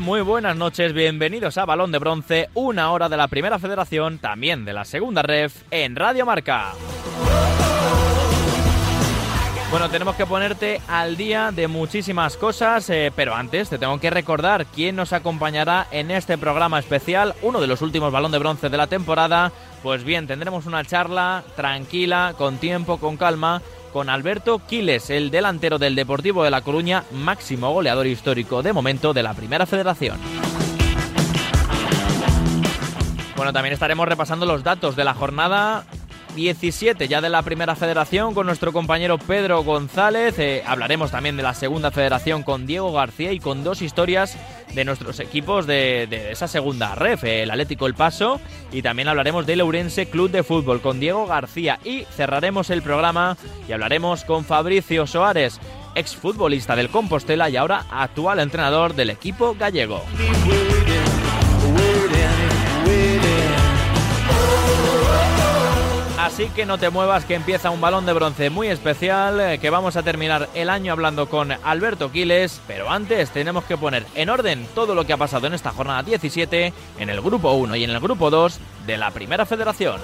Muy buenas noches, bienvenidos a Balón de Bronce, una hora de la Primera Federación, también de la Segunda Ref, en Radio Marca. Bueno, tenemos que ponerte al día de muchísimas cosas, eh, pero antes te tengo que recordar quién nos acompañará en este programa especial, uno de los últimos balón de bronce de la temporada. Pues bien, tendremos una charla tranquila, con tiempo, con calma, con Alberto Quiles, el delantero del Deportivo de La Coruña, máximo goleador histórico de momento de la Primera Federación. Bueno, también estaremos repasando los datos de la jornada 17 ya de la primera federación con nuestro compañero Pedro González. Eh, hablaremos también de la segunda federación con Diego García y con dos historias de nuestros equipos de, esa segunda ref, el Atlético El Paso y también hablaremos del Ourense Club de Fútbol con Diego García y cerraremos el programa y hablaremos con Fabricio Soares, exfutbolista del Compostela y ahora actual entrenador del equipo gallego. Así que no te muevas que empieza un balón de bronce muy especial, eh, que vamos a terminar el año hablando con Alberto Quiles, pero antes tenemos que poner en orden todo lo que ha pasado en esta jornada 17, en el grupo 1 y en el grupo 2 de la Primera Federación.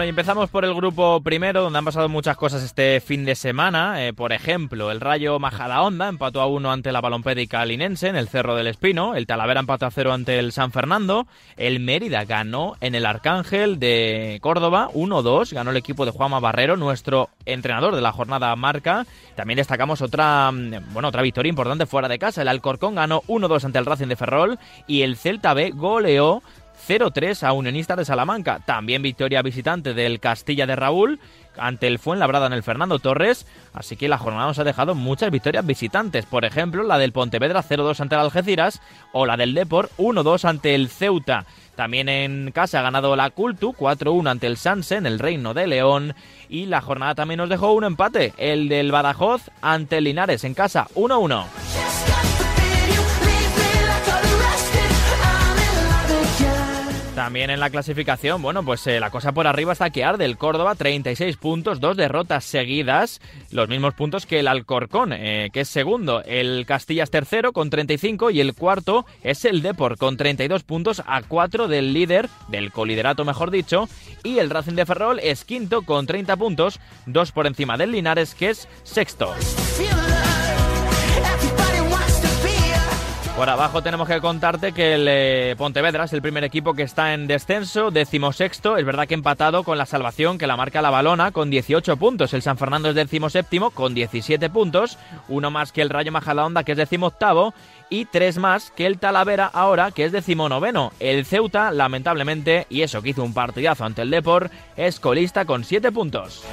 Bueno, y empezamos por el grupo primero, donde han pasado muchas cosas este fin de semana. Eh, por ejemplo, el Rayo Majadahonda empató a uno ante la Balompédica Linense en el Cerro del Espino. El Talavera empató a cero ante el San Fernando. El Mérida ganó en el Arcángel de Córdoba 1-2. Ganó el equipo de Juanma Barrero, nuestro entrenador de la jornada marca. También destacamos otra, mm, bueno, otra victoria importante fuera de casa. El Alcorcón ganó 1-2 ante el Racing de Ferrol. Y el Celta B goleó 0-3 a Unionistas de Salamanca. También victoria visitante del Castilla de Raúl ante el Fuenlabrada en el Fernando Torres. Así que la jornada nos ha dejado muchas victorias visitantes. Por ejemplo, la del Pontevedra 0-2 ante el Algeciras o la del Deport 1-2 ante el Ceuta. También en casa ha ganado la Cultu 4-1 ante el Sanse en el Reino de León. Y la jornada también nos dejó un empate, el del Badajoz ante el Linares en casa 1-1. También en la clasificación, bueno, pues eh, la cosa por arriba está que arde. El Córdoba, 36 puntos, dos derrotas seguidas, los mismos puntos que el Alcorcón, eh, que es segundo. El Castilla es tercero con 35 y el cuarto es el Deport con 32 puntos a 4 del líder, del coliderato mejor dicho. Y el Racing de Ferrol es quinto con 30 puntos, dos por encima del Linares, que es sexto. Por abajo tenemos que contarte que el eh, Pontevedra es el primer equipo que está en descenso, decimosexto, es verdad que empatado con la salvación que la marca la balona con 18 puntos. El San Fernando es decimoséptimo con 17 puntos, uno más que el Rayo Majadahonda que es decimoctavo y tres más que el Talavera ahora que es decimonoveno. El Ceuta, lamentablemente, y eso que hizo un partidazo ante el Depor, es colista con 7 puntos.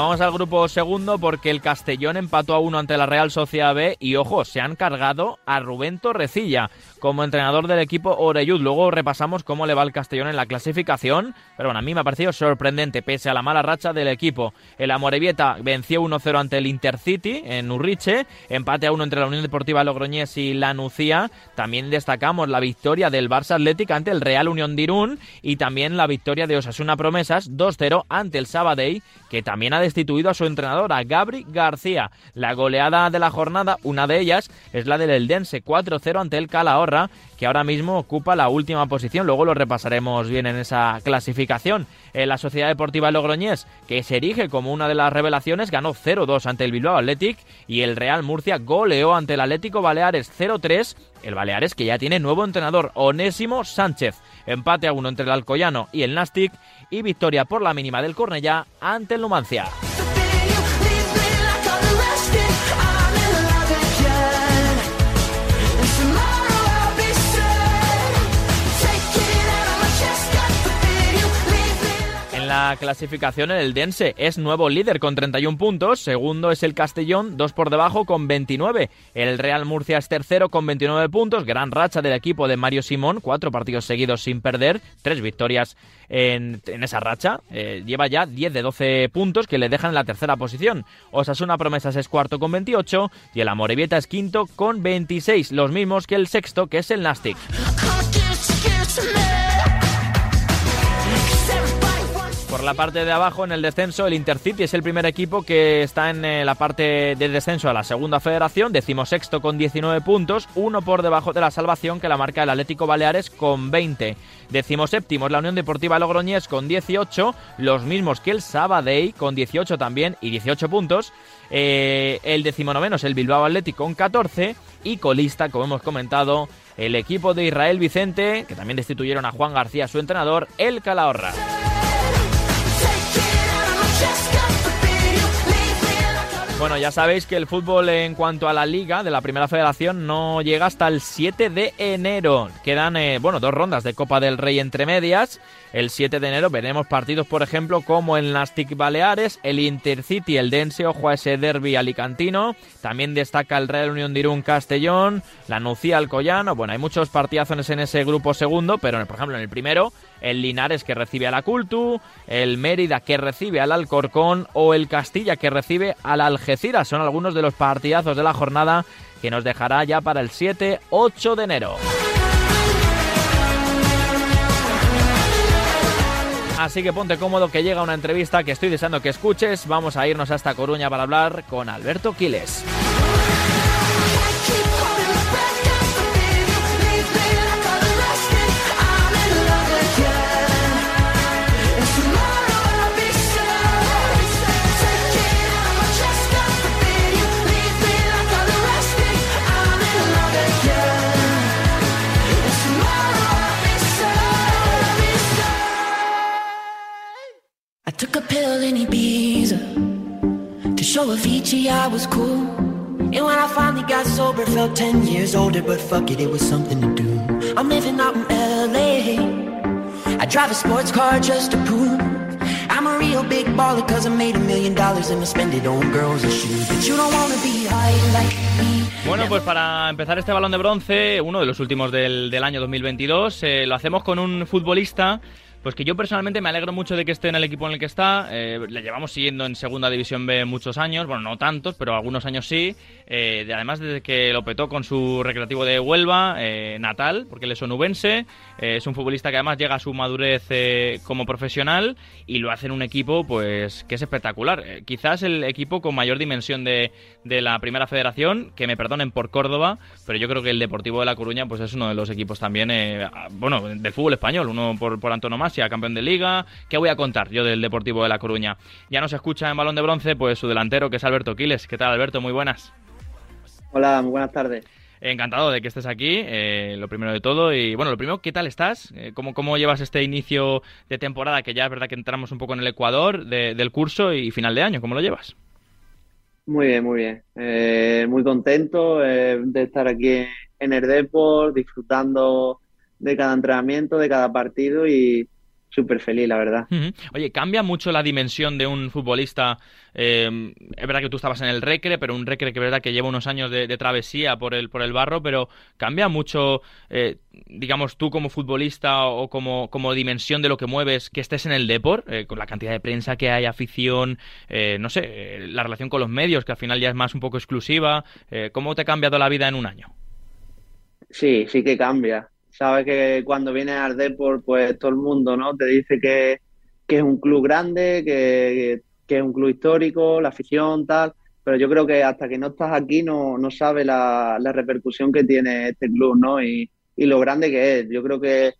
Vamos al grupo segundo porque el Castellón empató a uno ante la Real Sociedad B y ojo, se han cargado a Rubén Torrecilla como entrenador del equipo Oreyud. Luego repasamos cómo le va el Castellón en la clasificación, pero bueno, a mí me ha parecido sorprendente pese a la mala racha del equipo. El Amorebieta venció 1-0 ante el Intercity en Urriche, empate a uno entre la Unión Deportiva Logroñés y la Nucía. También destacamos la victoria del Barça Atlético ante el Real Unión de Irún y también la victoria de Osasuna Promesas 2-0 ante el Sabadell, que también ha destituido a su entrenador, a Gabri García. La goleada de la jornada, una de ellas, es la del Eldense 4-0 ante el Calahorra, que ahora mismo ocupa la última posición. Luego lo repasaremos bien en esa clasificación. En la Sociedad Deportiva Logroñés, que se erige como una de las revelaciones, ganó 0-2 ante el Bilbao Athletic y el Real Murcia goleó ante el Atlético Baleares 0-3. El Baleares que ya tiene nuevo entrenador, Onésimo Sánchez. Empate a uno entre el Alcoyano y el Nastic y victoria por la mínima del Cornellá ante el Numancia. La clasificación el Dense es nuevo líder con 31 puntos, segundo es el Castellón, dos por debajo con 29. El Real Murcia es tercero con 29 puntos, gran racha del equipo de Mario Simón, cuatro partidos seguidos sin perder, tres victorias en, esa racha. Eh, lleva ya 10 de 12 puntos que le dejan en la tercera posición. Osasuna Promesas es cuarto con 28 y el Amorebieta es quinto con 26, los mismos que el sexto que es el Nastic. La parte de abajo, en el descenso, el Intercity es el primer equipo que está en eh, la parte de descenso a la segunda federación, decimosexto con 19 puntos, uno por debajo de la salvación que la marca el Atlético Baleares con 20. Decimoséptimo es la Unión Deportiva Logroñés con 18, los mismos que el Sabadell con 18 también y 18 puntos. Eh, el decimonoveno es el Bilbao Atlético con 14 y colista, como hemos comentado, el equipo de Israel Vicente, que también destituyeron a Juan García, su entrenador, el Calahorra. Bueno, ya sabéis que el fútbol en cuanto a la liga de la Primera Federación no llega hasta el 7 de enero. Quedan, eh, bueno, dos rondas de Copa del Rey entre medias. El 7 de enero veremos partidos, por ejemplo, como el Nastic Baleares, el Intercity, el Dense, ojo a ese derby alicantino. También destaca el Real Unión de Irún Castellón, la Nucía Alcoyano. Bueno, hay muchos partidazos en ese grupo segundo, pero por ejemplo en el primero el Linares que recibe a la Cultu, el Mérida que recibe al Alcorcón o el Castilla que recibe al Algeciras. Son algunos de los partidazos de la jornada que nos dejará ya para el 7-8 de enero. Así que ponte cómodo que llega una entrevista que estoy deseando que escuches. Vamos a irnos hasta Coruña para hablar con Alberto Quiles. Show Avicii I was cool. And when I finally got sober, felt 10 years older, but fuck it, it was something to do. I'm living out in LA. I drive a sports car just to prove I'm a real big baller cause I made a million dollars and I spend it on girls and shoes. But you don't wanna be high like me. Bueno, pues para empezar este balón de bronce, uno de los últimos del, del año 2022, eh, lo hacemos con un futbolista pues que yo personalmente me alegro mucho de que esté en el equipo en el que está. Eh, le llevamos siguiendo en Segunda División B muchos años, bueno, no tantos, pero algunos años sí. Eh, además, desde que lo petó con su recreativo de Huelva, eh, natal, porque él es onubense. es un futbolista que además llega a su madurez como profesional y lo hace en un equipo pues que es espectacular. quizás el equipo con mayor dimensión de, de la Primera Federación, que me perdonen por Córdoba, pero yo creo que el Deportivo de La Coruña pues es uno de los equipos también, bueno, del fútbol español, uno por, por antonomasia campeón de liga. ¿Qué voy a contar yo del Deportivo de La Coruña? Ya nos escucha en balón de bronce, pues su delantero, que es Alberto Quiles. ¿Qué tal, Alberto? Muy buenas. Hola, muy buenas tardes. Encantado de que estés aquí, eh, lo primero de todo. Y bueno, lo primero, ¿qué tal estás? Eh, ¿cómo, ¿Cómo llevas este inicio de temporada? Que ya es verdad que entramos un poco en el Ecuador del curso y final de año. ¿Cómo lo llevas? Muy bien, muy bien. Eh, muy contento de estar aquí en el Deport, disfrutando de cada entrenamiento, de cada partido y, súper feliz, la verdad. Oye, ¿cambia mucho la dimensión de un futbolista? Eh, es verdad que tú estabas en el Recre, pero un Recre que es verdad que lleva unos años de, travesía por el, por el barro, pero ¿cambia mucho, eh, digamos, tú como futbolista o como, como dimensión de lo que mueves, que estés en el Deport, eh, con la cantidad de prensa que hay, afición, no sé, la relación con los medios, que al final ya es más un poco exclusiva? ¿Cómo te ha cambiado la vida en un año? Sí, sí que cambia sabes que cuando vienes al Deport, pues todo el mundo ¿no? te dice que, es un club grande, que, es un club histórico, la afición, tal, pero yo creo que hasta que no estás aquí no, no sabes la, repercusión que tiene este club, ¿no? Y, lo grande que es. Yo creo que,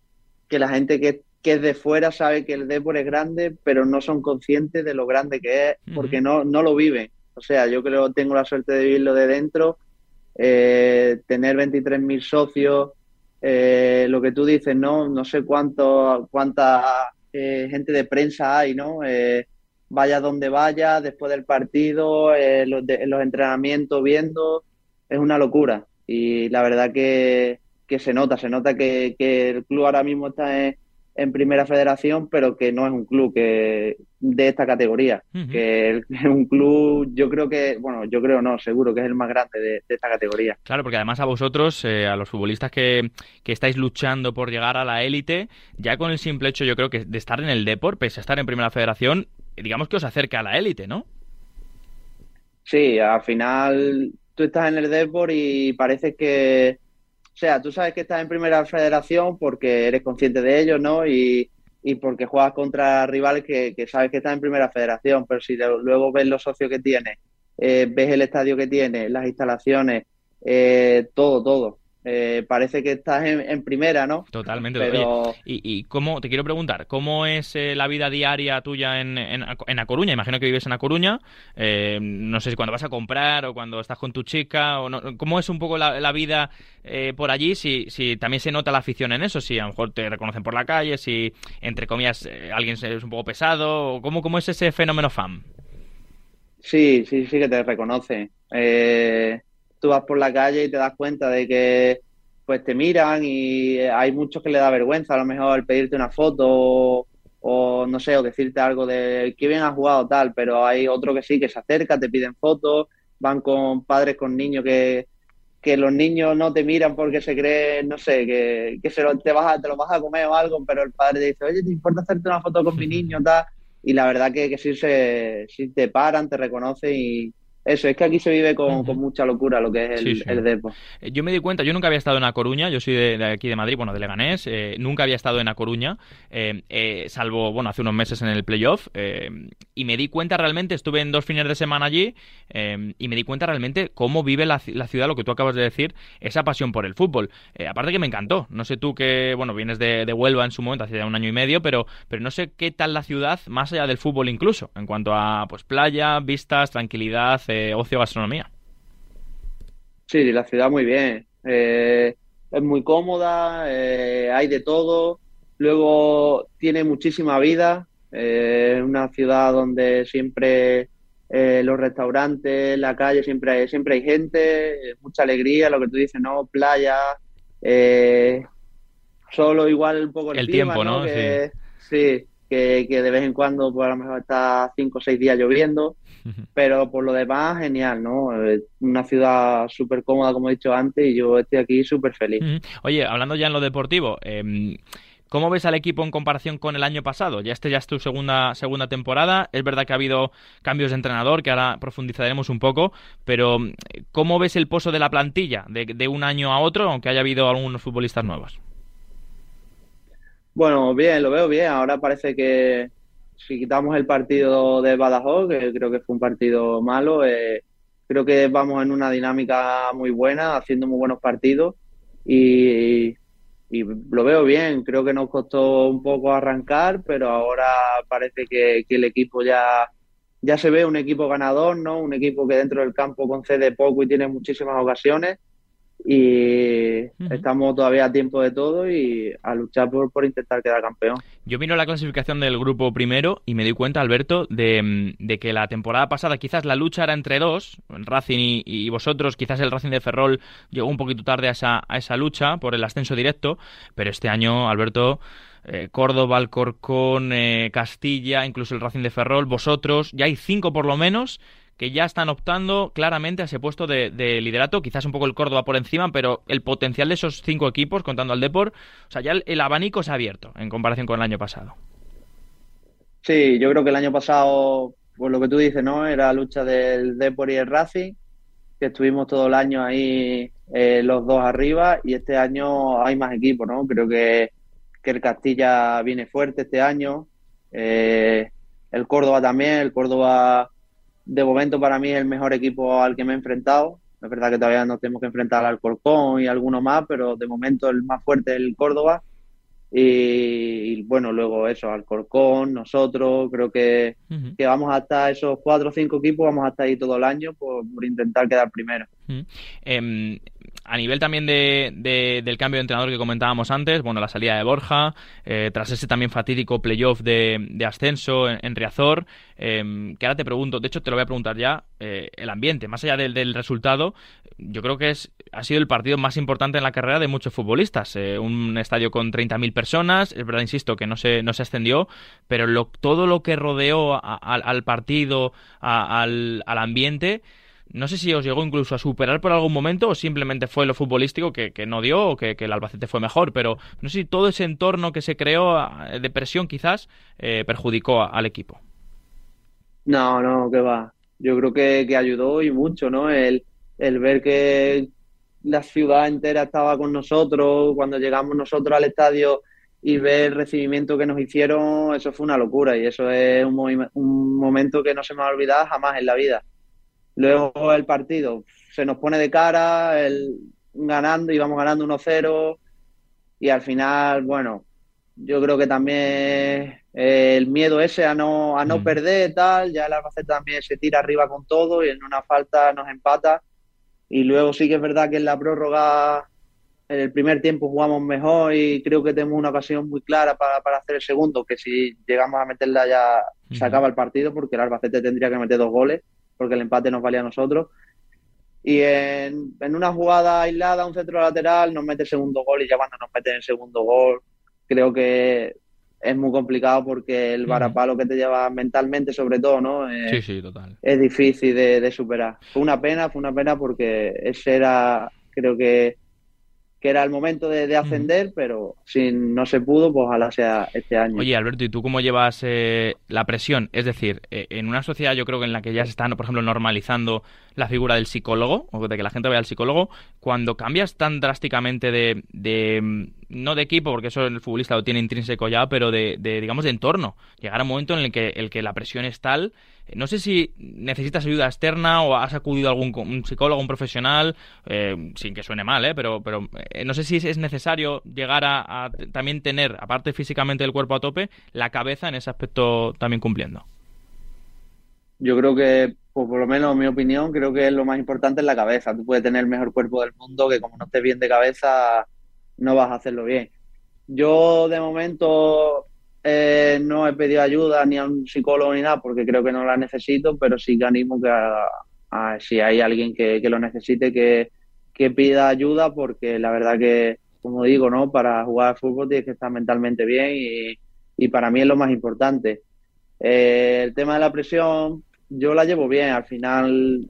la gente que, es de fuera sabe que el Deport es grande, pero no son conscientes de lo grande que es, porque no, no lo viven. O sea, yo creo que tengo la suerte de vivirlo de dentro, eh, tener 23.000 socios, eh, lo que tú dices, ¿no? No sé cuánto, cuánta eh, gente de prensa hay, ¿no? Eh, vaya donde vaya, después del partido, los, los, entrenamientos viendo, es una locura. Y la verdad que, se nota, se nota que, el club ahora mismo está en, en primera federación, pero que no es un club que de esta categoría, que es un club, yo creo que, bueno, yo creo no, seguro que es el más grande de, esta categoría. Claro, porque además a vosotros, eh, a los futbolistas que, que, estáis luchando por llegar a la élite, ya con el simple hecho, yo creo que de estar en el Deport, pese a estar en primera federación, digamos que os acerca a la élite, ¿no? Sí, al final tú estás en el Deport y parece que sea, tú sabes que estás en primera federación porque eres consciente de ello, ¿no? Y, porque juegas contra rivales que, sabes que estás en primera federación, pero si luego ves los socios que tiene, eh, ves el estadio que tiene, las instalaciones, eh, todo, todo. Eh, parece que estás en, primera, ¿no? Totalmente. Pero... y, cómo, te quiero preguntar, ¿cómo es eh, la vida diaria tuya en, en, A Coruña? Imagino que vives en A Coruña. Eh, no sé si cuando vas a comprar o cuando estás con tu chica. O no, ¿Cómo es un poco la, vida por allí? Si, si también se nota la afición en eso, si a lo mejor te reconocen por la calle, si entre comillas alguien es un poco pesado. ¿Cómo, cómo es ese fenómeno fan? Sí, sí, sí que te reconoce. Eh tú vas por la calle y te das cuenta de que pues te miran y hay muchos que le da vergüenza a lo mejor pedirte una foto o, no sé, o decirte algo de que bien has jugado tal, pero hay otro que sí, que se acerca, te piden fotos, van con padres, con niños que, que los niños no te miran porque se creen, no sé, que, que se lo, te, vas a, te lo vas a comer o algo, pero el padre te dice, oye, ¿te importa hacerte una foto con mi niño? tal Y la verdad que, que sí, se, sí te paran, te reconocen y, eso, es que aquí se vive con, mucha locura lo que es el, Depo. Eh, yo me di cuenta, yo nunca había estado en A Coruña, yo soy de, aquí de Madrid, bueno, de Leganés, eh, nunca había estado en A Coruña, eh, salvo, bueno, hace unos meses en el playoff, y me di cuenta realmente, estuve en dos fines de semana allí, y me di cuenta realmente cómo vive la, ciudad, lo que tú acabas de decir, esa pasión por el fútbol. aparte que me encantó, no sé tú que, bueno, vienes de, de, Huelva en su momento, hace ya un año y medio, pero, pero no sé qué tal la ciudad, más allá del fútbol incluso, en cuanto a, pues, playa, vistas, tranquilidad, ocio gastronomía. Sí, la ciudad muy bien. Eh, es muy cómoda, eh, hay de todo. Luego tiene muchísima vida. Eh, es una ciudad donde siempre los restaurantes, la calle, siempre hay, siempre hay gente, mucha alegría, lo que tú dices, ¿no? Playa, solo igual un poco el, tiempo, ¿no? sí, que, que, de vez en cuando pues a lo mejor está cinco o seis días lloviendo pero por lo demás, genial, ¿no? Una ciudad súper cómoda, como he dicho antes, y yo estoy aquí súper feliz. Oye, hablando ya en lo deportivo, em, ¿Cómo ves al equipo en comparación con el año pasado? Ya este ya es tu segunda, segunda temporada. Es verdad que ha habido cambios de entrenador, que ahora profundizaremos un poco, pero ¿cómo ves el pozo de la plantilla de, de un año a otro, aunque haya habido algunos futbolistas nuevos? Bueno, bien, lo veo bien. Ahora parece que, si quitamos el partido de Badajoz, que creo que fue un partido malo, eh, creo que vamos en una dinámica muy buena, haciendo muy buenos partidos y, lo veo bien. Creo que nos costó un poco arrancar, pero ahora parece que, el equipo ya, ya se ve un equipo ganador, ¿no? Un equipo que dentro del campo concede poco y tiene muchísimas ocasiones y estamos todavía a tiempo de todo y a luchar por, por, intentar quedar campeón. Yo miro la clasificación del grupo primero y me di cuenta, Alberto, de, de que la temporada pasada quizás la lucha era entre dos, Racing y, vosotros, quizás el Racing de Ferrol llegó un poquito tarde a esa, a esa lucha por el ascenso directo, pero este año, Alberto... Eh, Córdoba, Alcorcón, eh, Castilla, incluso el Racing de Ferrol, vosotros, ya hay cinco por lo menos que ya están optando claramente a ese puesto de, liderato, quizás un poco el Córdoba por encima, pero el potencial de esos cinco equipos, contando al Deport, o sea, ya el, abanico se ha abierto en comparación con el año pasado. Sí, yo creo que el año pasado, pues lo que tú dices, ¿no? Era la lucha del Deport y el Racing, que estuvimos todo el año ahí eh, los dos arriba, y este año hay más equipos, ¿no? Creo que, que el Castilla viene fuerte este año, eh, el Córdoba también, el Córdoba de momento para mí es el mejor equipo al que me he enfrentado. Es verdad que todavía no tenemos que enfrentar al Corcón y alguno más, pero de momento el más fuerte es el Córdoba. Y, bueno, luego eso, al Corcón, nosotros, creo que, que vamos hasta esos cuatro o cinco equipos, vamos hasta ahí todo el año por, intentar quedar primero. Em, a nivel también de, del cambio de entrenador que comentábamos antes, bueno, la salida de Borja, eh, tras ese también fatídico playoff de, ascenso en, Riazor, em, que ahora te pregunto, de hecho te lo voy a preguntar ya, eh, el ambiente, más allá del, resultado, yo creo que es ha sido el partido más importante en la carrera de muchos futbolistas. Eh, un estadio con 30.000 personas, es verdad, insisto, que no se, no se ascendió, pero lo, todo lo que rodeó al partido, al, al ambiente, no sé si os llegó incluso a superar por algún momento o simplemente fue lo futbolístico que, no dio o que, el Albacete fue mejor, pero no sé si todo ese entorno que se creó de presión quizás eh, perjudicó al equipo. No, no, que va. Yo creo que, ayudó y mucho, ¿no? El, el ver que la ciudad entera estaba con nosotros, cuando llegamos nosotros al estadio y ver el recibimiento que nos hicieron, eso fue una locura y eso es un, un momento que no se me va a olvidar jamás en la vida. Luego el partido se nos pone de cara, el, ganando, íbamos ganando 1-0 y al final, bueno, yo creo que también el miedo ese a no, a no mm. perder, tal, ya el Albacete también se tira arriba con todo y en una falta nos empata. Y luego sí que es verdad que en la prórroga, en el primer tiempo jugamos mejor y creo que tenemos una ocasión muy clara para, para hacer el segundo, que si llegamos a meterla ya se acaba el partido porque el Albacete tendría que meter dos goles porque el empate nos valía a nosotros. Y en, una jugada aislada, un centro lateral, nos mete el segundo gol y ya cuando nos meten el segundo gol, creo que es muy complicado porque el varapalo que te lleva mentalmente, sobre todo, ¿no? sí, sí, total. Es difícil de, de, superar. Fue una pena, fue una pena porque ese era, creo que que era el momento de, ascender, pero si no se pudo, pues ojalá sea este año. Oye, Alberto, ¿y tú cómo llevas eh, la presión? Es decir, eh, en una sociedad yo creo que en la que ya se está, por ejemplo, normalizando la figura del psicólogo, o de que la gente vaya al psicólogo, cuando cambias tan drásticamente de, de no de equipo, porque eso el futbolista lo tiene intrínseco ya, pero de, de digamos, de entorno. Llegar a un momento en el que, el que la presión es tal no sé si necesitas ayuda externa o has acudido a algún psicólogo, un profesional, eh, sin que suene mal, ¿eh? pero, pero eh, no sé si es necesario llegar a, también tener, aparte físicamente del cuerpo a tope, la cabeza en ese aspecto también cumpliendo. Yo creo que, por lo menos en mi opinión, creo que lo más importante es la cabeza. Tú puedes tener el mejor cuerpo del mundo, que como no estés bien de cabeza, no vas a hacerlo bien. Yo, de momento, eh, no he pedido ayuda ni a un psicólogo ni nada porque creo que no la necesito, pero sí que animo que si hay alguien que, lo necesite que, pida ayuda porque la verdad que, como digo, ¿no? para jugar al fútbol tienes que estar mentalmente bien y, para mí es lo más importante. Eh, el tema de la presión, yo la llevo bien, al final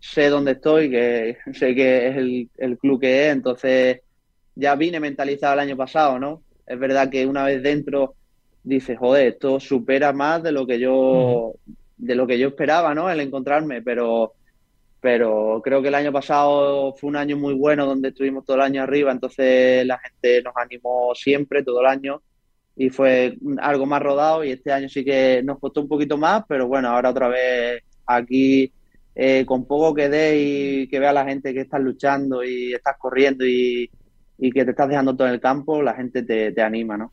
sé dónde estoy, que sé que es el, el club que es, entonces ya vine mentalizado el año pasado, ¿no? Es verdad que una vez dentro dices, joder, esto supera más de lo que yo, de lo que yo esperaba, ¿no? El encontrarme, pero, pero creo que el año pasado fue un año muy bueno donde estuvimos todo el año arriba, entonces la gente nos animó siempre, todo el año, y fue algo más rodado y este año sí que nos costó un poquito más, pero bueno, ahora otra vez aquí eh, con poco que dé y que vea la gente que estás luchando y estás corriendo y, que te estás dejando todo en el campo, la gente te, anima, ¿no?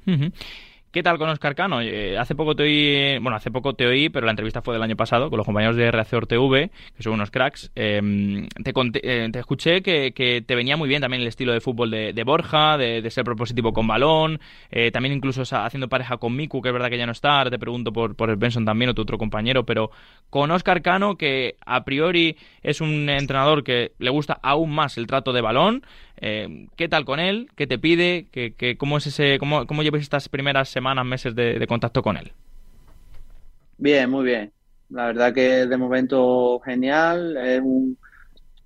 ¿Qué tal con Oscar Cano? Eh, hace poco te oí, bueno, hace poco te oí, pero la entrevista fue del año pasado con los compañeros de Reactor TV, que son unos cracks. Em, te, eh, te, escuché que, te venía muy bien también el estilo de fútbol de, Borja, de, ser propositivo con balón, eh, también incluso haciendo pareja con Miku, que es verdad que ya no está. Te pregunto por, por el Benson también o tu otro compañero, pero con Oscar Cano, que a priori es un entrenador que le gusta aún más el trato de balón. Eh, ¿Qué tal con él? ¿Qué te pide? ¿Qué, cómo, es ese, cómo, cómo llevas estas primeras semanas, meses de, contacto con él? Bien, muy bien. La verdad que de momento genial.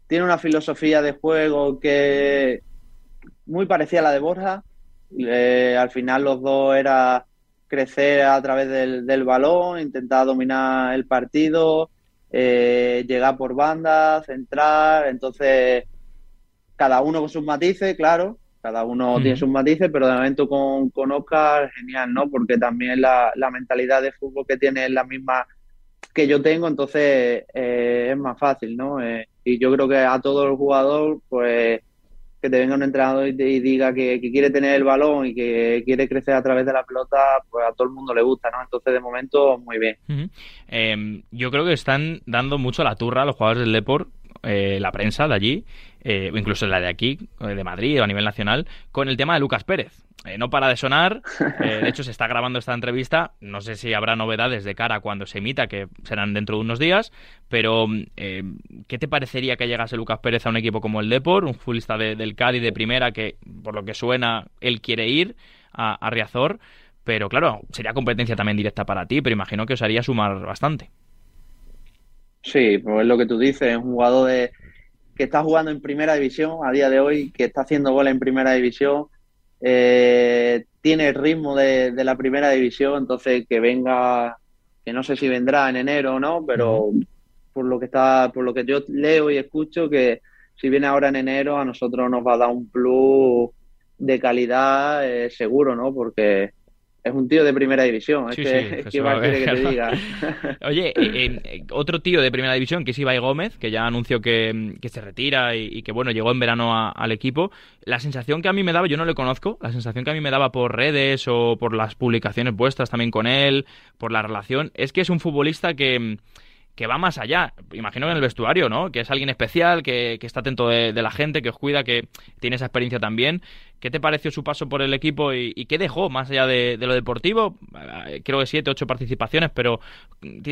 tiene una filosofía de juego que muy parecida a la de Borja. Eh, al final los dos era crecer a través del, balón, intentar dominar el partido, eh, llegar por bandas, centrar. Entonces cada uno con sus matices, claro, cada uno tiene sus matices, pero de momento con, con Oscar, genial, ¿no? Porque también la, mentalidad de fútbol que tiene es la misma que yo tengo, entonces eh, es más fácil, ¿no? Eh, y yo creo que a todo el jugador, pues que te venga un entrenador y, diga que, quiere tener el balón y que quiere crecer a través de la pelota, pues a todo el mundo le gusta, ¿no? Entonces, de momento, muy bien. Em, yo creo que están dando mucho la turra a los jugadores del Deport eh, la prensa de allí, eh, incluso la de aquí, de Madrid o a nivel nacional, con el tema de Lucas Pérez. no para de sonar, de hecho se está grabando esta entrevista, no sé si habrá novedades de cara cuando se emita, que serán dentro de unos días, pero ¿qué te parecería que llegase Lucas Pérez a un equipo como el Depor, un futbolista del Cádiz de primera que, por lo que suena, él quiere ir a, Riazor? Pero claro, sería competencia también directa para ti, pero imagino que os haría sumar bastante. Sí, pues es lo que tú dices, es un jugador de, que está jugando en primera división a día de hoy, que está haciendo goles en primera división, eh, tiene el ritmo de, la primera división, entonces que venga, que no sé si vendrá en enero o no, pero por lo que está, por lo que yo leo y escucho, que si viene ahora en enero a nosotros nos va a dar un plus de calidad eh, seguro, ¿no? Porque es un tío de primera división. Es que, ¿qué más quiere que te diga? Oye, eh, eh, otro tío de primera división que es Ibai Gómez, que ya anunció que, se retira y, que bueno, llegó en verano al equipo. La sensación que a mí me daba, yo no le conozco, la sensación que a mí me daba por redes o por las publicaciones vuestras también con él, por la relación, es que es un futbolista que que va más allá. Imagino que en el vestuario, ¿no? Que es alguien especial, que, está atento de, la gente, que os cuida, que tiene esa experiencia también. ¿Qué te pareció su paso por el equipo y, qué dejó más allá de, lo deportivo? Eh, creo que siete, ocho participaciones, pero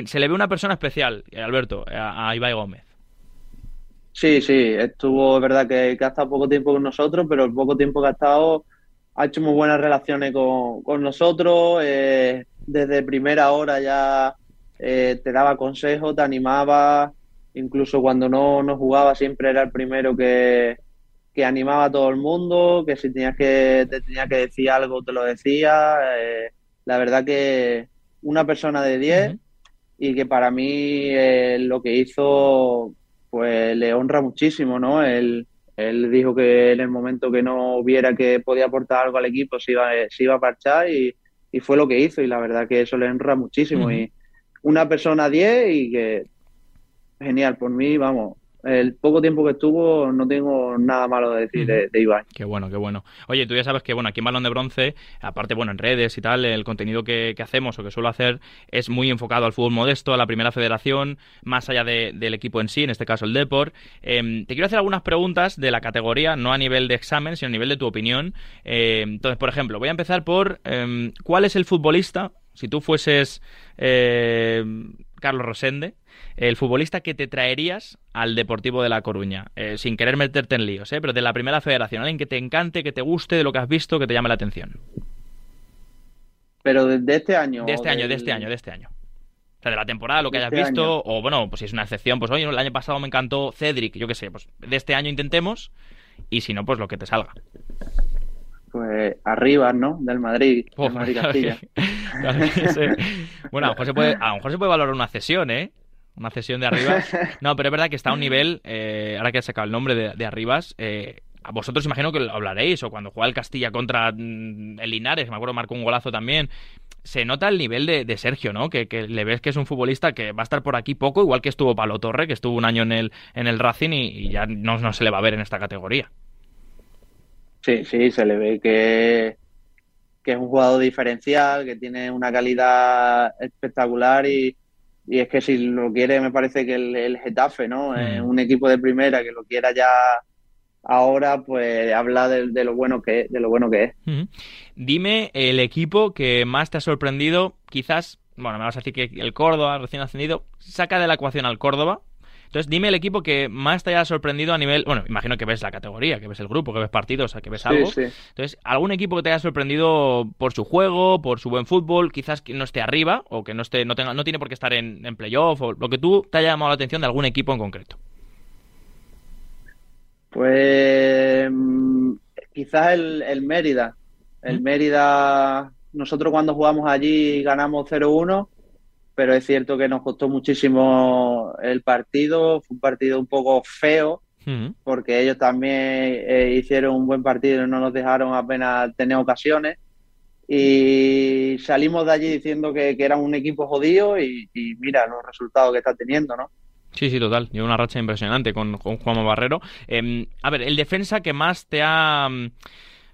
se le ve una persona especial, eh, Alberto, a, Ibai Gómez. Sí, sí, estuvo, es verdad que, ha estado poco tiempo con nosotros, pero el poco tiempo que ha estado ha hecho muy buenas relaciones con, nosotros. Eh, desde primera hora ya eh, te daba consejos, te animaba, incluso cuando no, no jugaba siempre era el primero que, animaba a todo el mundo, que si tenías que, te tenía que decir algo te lo decía. Eh, la verdad que una persona de 10 y que para mí eh, lo que hizo pues le honra muchísimo, ¿no? Él, él dijo que en el momento que no viera que podía aportar algo al equipo se iba, se iba a parchar y, fue lo que hizo y la verdad que eso le honra muchísimo y una persona 10 y que genial, por mí, vamos, el poco tiempo que estuvo no tengo nada malo de decir de, de, Iván. Qué bueno, qué bueno. Oye, tú ya sabes que bueno, aquí en Balón de Bronce, aparte, bueno, en redes y tal, el contenido que, hacemos o que suelo hacer es muy enfocado al fútbol modesto, a la primera federación, más allá del equipo en sí, en este caso el Deport. Em, te quiero hacer algunas preguntas de la categoría, no a nivel de examen, sino a nivel de tu opinión. Em, entonces, por ejemplo, voy a empezar por em, ¿cuál es el futbolista si tú fueses eh, Carlos Rosende, el futbolista que te traerías al Deportivo de La Coruña, eh, sin querer meterte en líos, ¿eh? pero de la primera federación, alguien que te encante, que te guste, de lo que has visto, que te llame la atención. Pero de, este año. De este año, de este año, de este año. O sea, de la temporada, lo que hayas este visto, o bueno, pues si es una excepción, pues oye, el año pasado me encantó Cedric, yo qué sé, pues de este año intentemos, y si no, pues lo que te salga pues arriba, ¿no? Del Madrid, del Madrid Castilla. bueno, a lo, mejor se puede, a lo mejor se puede valorar una cesión, ¿eh? Una cesión de arriba. No, pero es verdad que está a un nivel, eh, ahora que has sacado el nombre de, de Arribas, eh, a vosotros imagino que lo hablaréis, o cuando juega el Castilla contra mm, el Linares, me acuerdo marcó un golazo también, se nota el nivel de, Sergio, ¿no? Que, le ves que es un futbolista que va a estar por aquí poco, igual que estuvo Palo Torre, que estuvo un año en el, en el Racing y, ya no, no se le va a ver en esta categoría. Sí, sí, se le ve que, que es un jugador diferencial, que tiene una calidad espectacular y, es que si lo quiere, me parece que el, Getafe, ¿no? Mm. un equipo de primera que lo quiera ya ahora, pues habla de, lo bueno que es, de lo bueno que es. Dime el equipo que más te ha sorprendido, quizás, bueno, me vas a decir que el Córdoba, recién ascendido, saca de la ecuación al Córdoba, entonces, dime el equipo que más te haya sorprendido a nivel. Bueno, imagino que ves la categoría, que ves el grupo, que ves partidos, que ves algo. Entonces, ¿algún equipo que te haya sorprendido por su juego, por su buen fútbol, quizás que no esté arriba o que no esté no tenga no tiene por qué estar en, en playoff o lo que tú te haya llamado la atención de algún equipo en concreto? Pues quizás el, Mérida. El ¿Mm? Mérida, nosotros cuando jugamos allí ganamos 0-1 pero es cierto que nos costó muchísimo el partido, fue un partido un poco feo, porque ellos también eh, hicieron un buen partido y no nos dejaron apenas tener ocasiones. Y salimos de allí diciendo que, era un equipo jodido y, mira los resultados que está teniendo, ¿no? Sí, sí, total. Lleva una racha impresionante con, con Juan Barrero. Em, a ver, el defensa que más te ha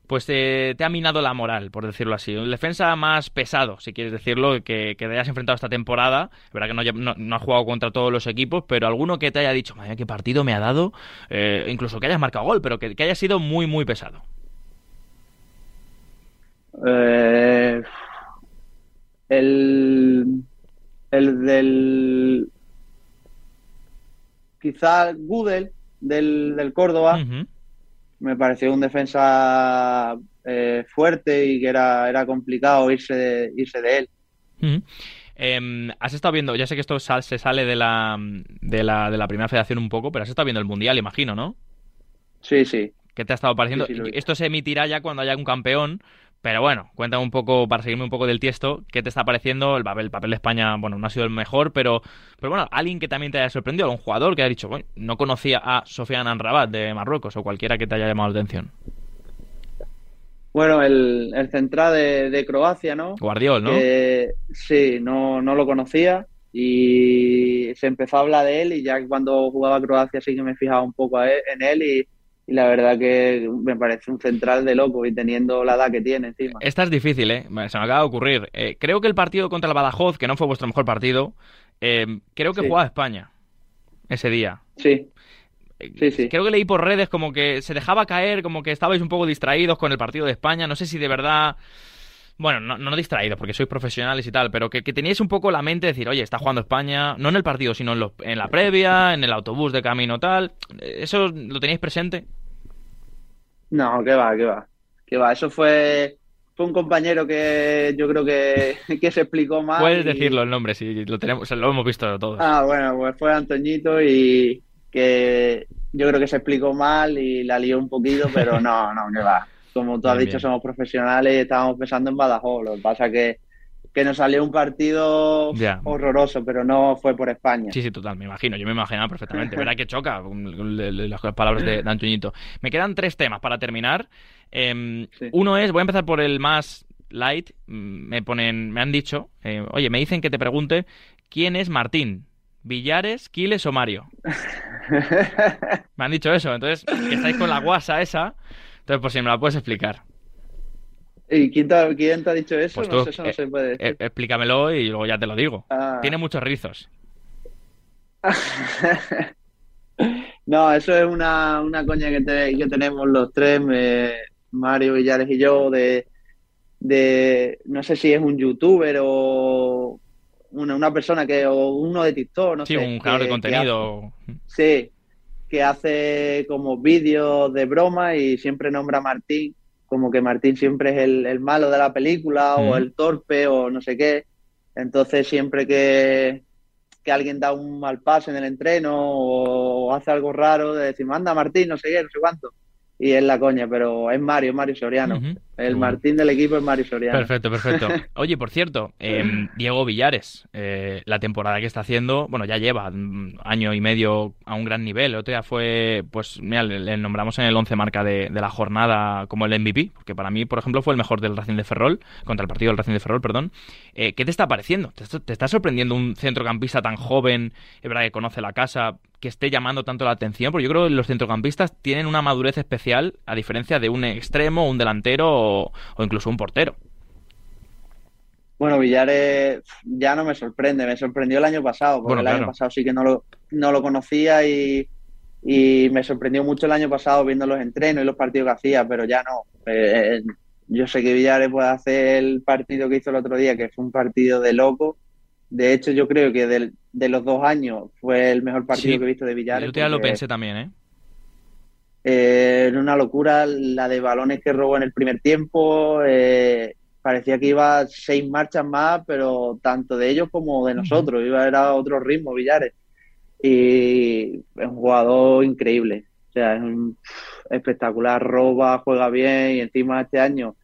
pues te ha minado la moral, por decirlo así. Un defensa más pesado, si quieres decirlo, que, que te hayas enfrentado esta temporada. Es verdad que no, no, ha jugado contra todos los equipos, pero alguno que te haya dicho, madre qué partido me ha dado, eh, incluso que hayas marcado gol, pero que, que haya sido muy, muy pesado. Eh, el, el del quizá Gudel del, del Córdoba me pareció un defensa eh, fuerte y que era, era complicado irse de, irse de él. Em, has estado viendo, ya sé que esto se sale de la, de, la, de la primera federación un poco, pero has estado viendo el Mundial, imagino, ¿no? Sí, sí. ¿Qué te ha estado pareciendo? esto se emitirá ya cuando haya un campeón, pero bueno, cuéntame un poco, para seguirme un poco del tiesto, ¿qué te está pareciendo? El papel, el papel de España, bueno, no ha sido el mejor, pero, pero bueno, alguien que también te haya sorprendido, un jugador que haya dicho, bueno, no conocía a Sofian Anrabat de Marruecos o cualquiera que te haya llamado la atención. Bueno, el, el central de, Croacia, ¿no? Guardiol, ¿no? sí, no, no lo conocía y se empezó a hablar de él y ya cuando jugaba Croacia sí que me fijaba un poco en él y y la verdad que me parece un central de loco y teniendo la edad que tiene encima. Esta es difícil, ¿eh? Se me acaba de ocurrir. Eh, creo que el partido contra el Badajoz, que no fue vuestro mejor partido, eh, creo que jugaba España ese día. Sí. Eh, sí, sí. Creo que leí por redes como que se dejaba caer, como que estabais un poco distraídos con el partido de España. No sé si de verdad bueno, no, no distraídos porque sois profesionales y tal, pero que, que, teníais un poco la mente de decir, oye, está jugando España, no en el partido, sino en, en la previa, en el autobús de camino tal. ¿Eso lo teníais presente? No, que va, que va. Que va. Eso fue, fue un compañero que yo creo que, que se explicó mal. Puedes decirlo el nombre, sí, lo tenemos, lo hemos visto todos. Ah, bueno, pues fue Antoñito y que yo creo que se explicó mal y la lió un poquito, pero no, no, que va. Como tú has dicho, somos profesionales y estábamos pensando en Badajoz. Lo que pasa que que nos salió un partido horroroso, pero no fue por España. Sí, sí, total, me imagino, yo me imaginaba perfectamente. Verá que choca las palabras de, Antoñito. Me quedan tres temas para terminar. Em, uno es, voy a empezar por el más light. Me ponen, me han dicho, eh, oye, me dicen que te pregunte quién es Martín. ¿Villares, Quiles o Mario? me han dicho eso, entonces, que estáis con la guasa esa. Entonces, por si me la puedes explicar. ¿Y quién te, ha dicho eso? Pues no sé, eso no eh, se puede decir. Eh, explícamelo y luego ya te lo digo. Ah. Tiene muchos rizos. no, eso es una, una coña que, que tenemos los tres, Mario Villares y yo, de, de, no sé si es un youtuber o una, una persona que, o uno de TikTok, no sé. Sí, un creador de contenido. sí, que hace como vídeos de broma y siempre nombra a Martín como que Martín siempre es el, malo de la película o el torpe o no sé qué. Entonces siempre que, que, alguien da un mal paso en el entreno o hace algo raro, de decir, manda Martín, no sé qué, no sé cuánto y es la coña, pero es Mario, Mario Soriano. El Martín del equipo es Mario Soriano. Perfecto, perfecto. Oye, por cierto, em, Diego Villares, eh, la temporada que está haciendo, bueno, ya lleva año y medio a un gran nivel. El otro día fue, pues, mira, le, nombramos en el 11 marca de, la jornada como el MVP, porque para mí, por ejemplo, fue el mejor del Racing de Ferrol, contra el partido del Racing de Ferrol, perdón. Eh, ¿Qué te está pareciendo? ¿Te, ¿Te, está sorprendiendo un centrocampista tan joven, es verdad que conoce la casa, que esté llamando tanto la atención, porque yo creo que los centrocampistas tienen una madurez especial a diferencia de un extremo, un delantero o, incluso un portero. Bueno, Villares ya no me sorprende, me sorprendió el año pasado, porque el año pasado sí que no lo, no lo conocía y, me sorprendió mucho el año pasado viendo los entrenos y los partidos que hacía, pero ya no. Eh, yo sé que Villares puede hacer el partido que hizo el otro día, que fue un partido de loco, de hecho, yo creo que de los dos años fue el mejor partido que he visto de Villares. Yo ya lo pensé también, ¿eh? ¿eh? Era una locura la de balones que robó en el primer tiempo. Eh, parecía que iba seis marchas más, pero tanto de ellos como de nosotros. Iba a otro ritmo, Villares. Y es un jugador increíble. O sea, es un espectacular, roba, juega bien y encima este año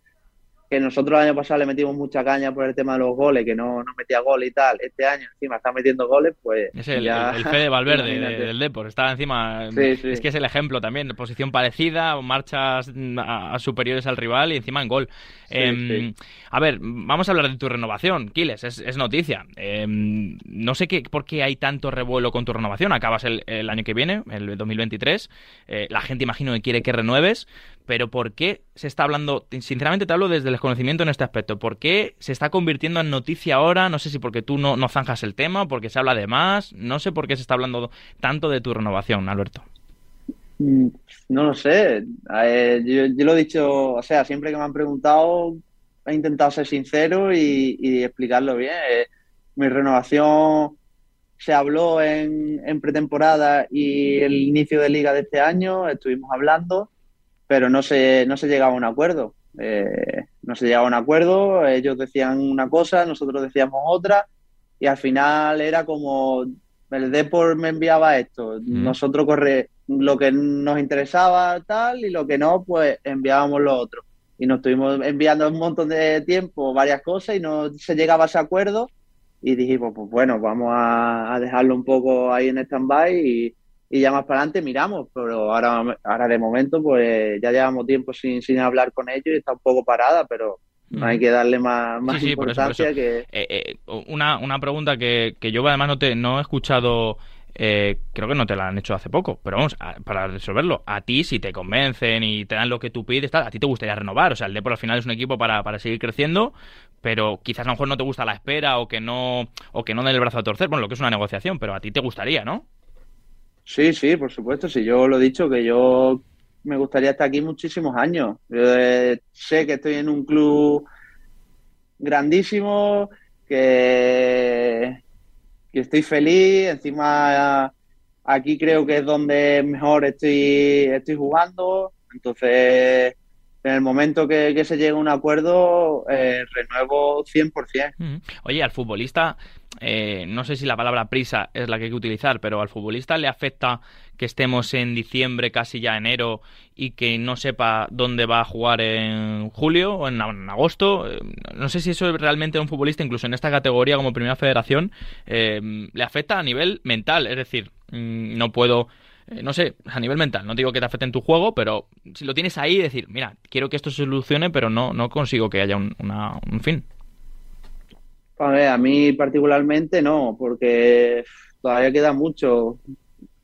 que nosotros el año pasado le metimos mucha caña por el tema de los goles, que no, no metía gol y tal. Este año encima está metiendo goles, pues. Es el, el, Fede Valverde del Depor, estaba encima. Es que es el ejemplo también, posición parecida, marchas a, superiores al rival y encima en gol. Em, a ver, vamos a hablar de tu renovación, Kiles, es, noticia. Em, no sé qué, por qué hay tanto revuelo con tu renovación. Acabas el, año que viene, el 2023. Eh, la gente imagino que quiere que renueves, pero ¿por qué se está hablando? Sinceramente te hablo desde el desconocimiento en este aspecto. ¿Por qué se está convirtiendo en noticia ahora? No sé si porque tú no, no zanjas el tema, porque se habla de más. No sé por qué se está hablando tanto de tu renovación, Alberto. Mm, no lo sé. yo, lo he dicho, o sea, siempre que me han preguntado, he intentado ser sincero y, explicarlo bien. Eh, mi renovación se habló en, en, pretemporada y el inicio de liga de este año, estuvimos hablando, pero no se, no se llegaba a un acuerdo. Eh, no se llegaba a un acuerdo, ellos decían una cosa, nosotros decíamos otra, y al final era como el Depor me enviaba esto, nosotros corre lo que nos interesaba tal y lo que no, pues enviábamos lo otro. Y nos estuvimos enviando un montón de tiempo varias cosas y no se llegaba a ese acuerdo y dijimos, pues bueno, vamos a, dejarlo un poco ahí en stand-by y, ya más para adelante miramos, pero ahora, ahora de momento pues ya llevamos tiempo sin, sin hablar con ellos y está un poco parada, pero no hay que darle más, más importancia que... Eh, eh, una, una pregunta que, que yo además no, te, no he escuchado eh, creo que no te la han hecho hace poco, pero vamos, para resolverlo, a ti si te convencen y te dan lo que tú pides, tal, a ti te gustaría renovar, o sea, el Depor al final es un equipo para, para seguir creciendo, pero quizás a lo mejor no te gusta la espera o que no o que no den el brazo a torcer, bueno, lo que es una negociación, pero a ti te gustaría, ¿no? Sí, sí, por supuesto, sí, yo lo he dicho, que yo me gustaría estar aquí muchísimos años. Eh, sé que estoy en un club grandísimo, que y estoy feliz. Encima aquí creo que es donde mejor estoy, estoy jugando. Entonces, en el momento que, se llegue a un acuerdo, eh, renuevo 100%. Oye, al futbolista, eh, no sé si la palabra prisa es la que hay que utilizar, pero al futbolista le afecta que estemos en diciembre, casi ya enero, y que no sepa dónde va a jugar en julio o en, agosto. Eh, no sé si eso es realmente a un futbolista, incluso en esta categoría como primera federación, eh, le afecta a nivel mental. Es decir, mm, no puedo eh, no sé, a nivel mental, no digo que te afecte en tu juego, pero si lo tienes ahí, decir, mira, quiero que esto se solucione, pero no, no consigo que haya un, un fin. A ver, a mí particularmente no, porque todavía queda mucho.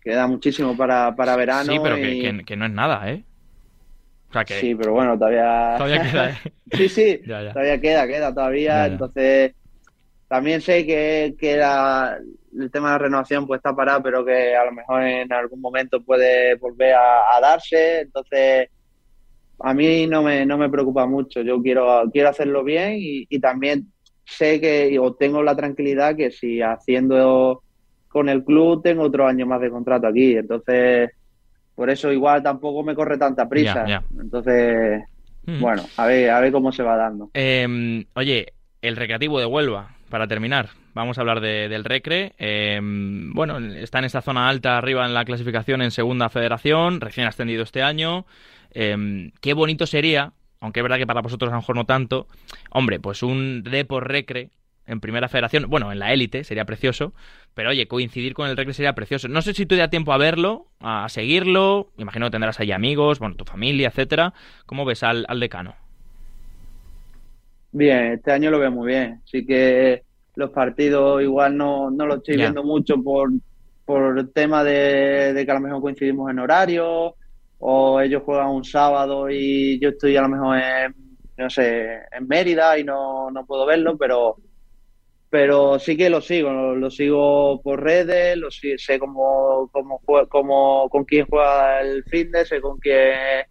Queda muchísimo para, para verano. Sí, pero que, no es nada, ¿eh? O sea que... Sí, pero bueno, todavía... Todavía queda, ¿eh? sí, sí, todavía queda, queda todavía. Entonces, también sé que, que el tema de la renovación pues está parado, pero que a lo mejor en algún momento puede volver a, darse. Entonces, a mí no me, no me preocupa mucho. Yo quiero, quiero hacerlo bien y, y también sé que, o tengo la tranquilidad que si haciendo con el club tengo otro año más de contrato aquí. Entonces, por eso igual tampoco me corre tanta prisa. Entonces, mm. bueno, a ver, a ver cómo se va dando. Em, oye, el recreativo de Huelva, para terminar. Vamos a hablar del Recre. Em, bueno, está en esta zona alta arriba en la clasificación en Segunda Federación, recién ascendido este año. Em, qué bonito sería, aunque es verdad que para vosotros a lo mejor no tanto, hombre, pues un Depor Recre en primera federación, bueno, en la élite sería precioso, pero oye, coincidir con el Recre sería precioso. No sé si tú da tiempo a verlo, a seguirlo, imagino que tendrás ahí amigos, bueno, tu familia, etcétera. ¿Cómo ves al, decano? Bien, este año lo veo muy bien. Sí que los partidos igual no, no lo estoy viendo mucho por, por el tema de, de, que a lo mejor coincidimos en horario o ellos juegan un sábado y yo estoy a lo mejor en, no sé, en Mérida y no, no puedo verlo, pero pero sí que lo sigo, lo, sigo por redes, lo sé cómo, cómo, cómo, con quién juega el fitness, sé con quién,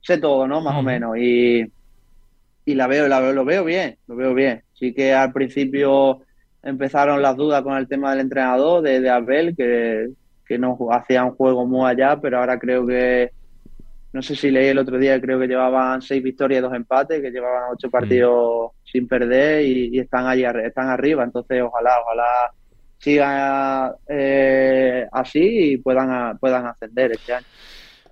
sé todo, ¿no? Más o menos. Y, y la veo, la veo, lo veo bien, lo veo bien. Sí que al principio empezaron las dudas con el tema del entrenador, de, de Abel, que, que no hacía un juego muy allá, pero ahora creo que, no sé si leí el otro día, creo que llevaban seis victorias y dos empates, que llevaban ocho mm. partidos sin perder y, están allí, están arriba. Entonces, ojalá, ojalá sigan eh, así y puedan, puedan ascender este año.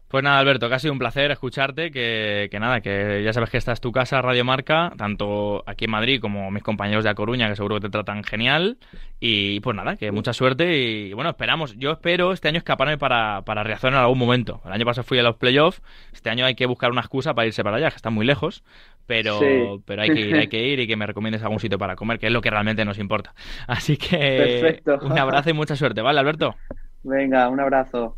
Pues nada, Alberto, que ha sido un placer escucharte, que, nada, que ya sabes que esta es tu casa, Radio Marca, tanto aquí en Madrid como mis compañeros de A Coruña, que seguro que te tratan genial. Y pues nada, que mucha suerte y bueno, esperamos, yo espero este año escaparme para, para Riazor en algún momento. El año pasado fui a los playoffs, este año hay que buscar una excusa para irse para allá, que está muy lejos, pero, pero hay que ir, hay que ir y que me recomiendes algún sitio para comer, que es lo que realmente nos importa. Así que un abrazo y mucha suerte, ¿vale, Alberto? Venga, un abrazo.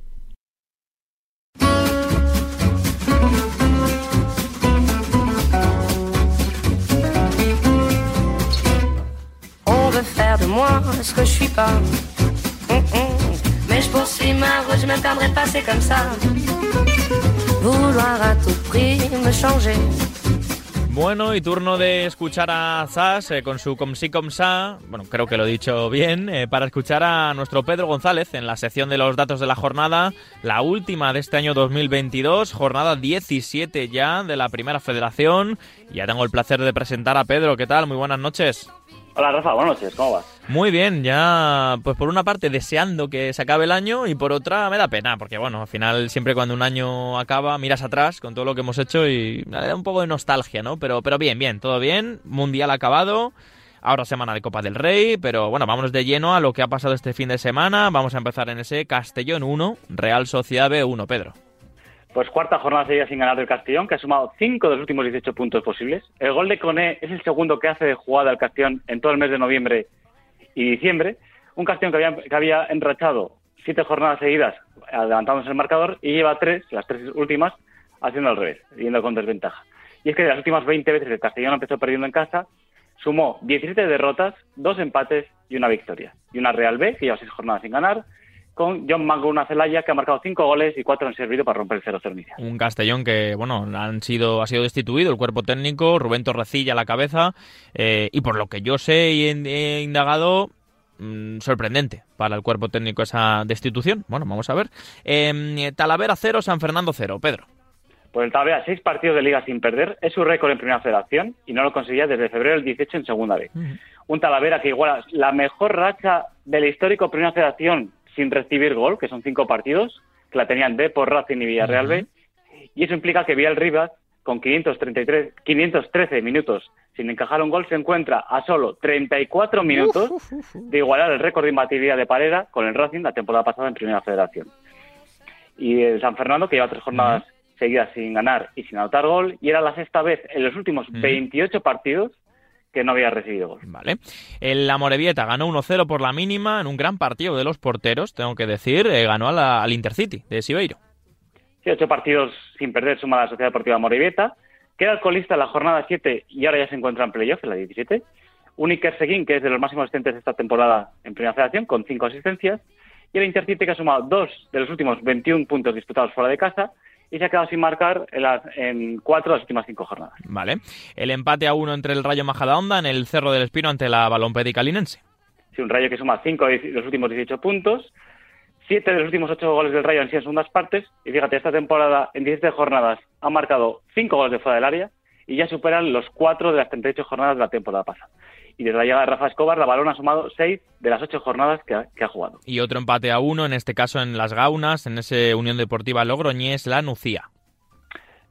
Bueno, y turno de escuchar a Zas eh, con su Com si Com sa, bueno, creo que lo he dicho bien, eh, para escuchar a nuestro Pedro González en la sección de los datos de la jornada, la última de este año 2022, jornada 17 ya de la Primera Federación. Ya tengo el placer de presentar a Pedro, ¿qué tal? Muy buenas noches. Hola Rafa, buenas noches, ¿cómo vas? Muy bien, ya pues por una parte deseando que se acabe el año y por otra me da pena, porque bueno, al final siempre cuando un año acaba miras atrás con todo lo que hemos hecho y da un poco de nostalgia, ¿no? Pero, pero bien, bien, todo bien, mundial acabado, ahora semana de Copa del Rey, pero bueno, vámonos de lleno a lo que ha pasado este fin de semana, vamos a empezar en ese Castellón 1, Real Sociedad B1, Pedro. Pues cuarta jornada seguida sin ganar del Castellón, que ha sumado 5 de los últimos 18 puntos posibles. El gol de Coné es el segundo que hace de jugada al Castellón en todo el mes de noviembre y diciembre. Un Castellón que había, que había enrachado siete jornadas seguidas adelantándose el marcador y lleva tres, las tres últimas, haciendo al revés, yendo con desventaja. Y es que de las últimas 20 veces el Castellón empezó perdiendo en casa, sumó 17 derrotas, dos empates y una victoria. Y una Real B, que lleva seis jornadas sin ganar, con John Mango Celaya, que ha marcado cinco goles y cuatro han servido para romper el 0-0 inicial. Un Castellón que, bueno, han sido, ha sido destituido el cuerpo técnico, Rubén Torrecilla a la cabeza, eh, y por lo que yo sé y he, indagado, mm, sorprendente para el cuerpo técnico esa destitución. Bueno, vamos a ver. Eh, Talavera 0, San Fernando 0. Pedro. Pues el Talavera, seis partidos de liga sin perder, es su récord en Primera Federación y no lo conseguía desde febrero del 18 en Segunda vez. Un Talavera que iguala la mejor racha del histórico Primera Federación sin recibir gol, que son cinco partidos, que la tenían B por Racing y Villarreal B, y eso implica que Vial Rivas, con 533, 513 minutos sin encajar un gol, se encuentra a solo 34 minutos de igualar el récord de imbatibilidad de Pareda con el Racing la temporada pasada en Primera Federación. Y el San Fernando, que lleva tres jornadas seguidas sin ganar y sin anotar gol, y era la sexta vez en los últimos 28 partidos que no había recibido gol. Vale. El Amorebieta ganó 1-0 por la mínima en un gran partido de los porteros, tengo que decir, eh, ganó al Intercity de Sibeiro. Sí, ocho partidos sin perder suma la Sociedad Deportiva Amorebieta. Queda alcoholista en la jornada 7 y ahora ya se encuentra en playoff, en la 17. Un Iker Seguín, que es de los máximos asistentes de esta temporada en Primera Federación, con cinco asistencias. Y el Intercity, que ha sumado dos de los últimos 21 puntos disputados fuera de casa y se ha quedado sin marcar en, las, en cuatro de las últimas cinco jornadas. Vale. El empate a uno entre el Rayo Majadahonda en el Cerro del Espino ante la Balompédica Linense. Sí, un Rayo que suma cinco de los últimos 18 puntos. Siete de los últimos ocho goles del Rayo han sido en segundas partes. Y fíjate, esta temporada, en 17 jornadas, ha marcado cinco goles de fuera del área y ya superan los cuatro de las 38 jornadas de la temporada pasada y desde la llegada de Rafa Escobar, la Balón ha sumado seis de las ocho jornadas que ha, jugado. Y otro empate a uno, en este caso en Las Gaunas, en ese Unión Deportiva Logroñés, la Nucía.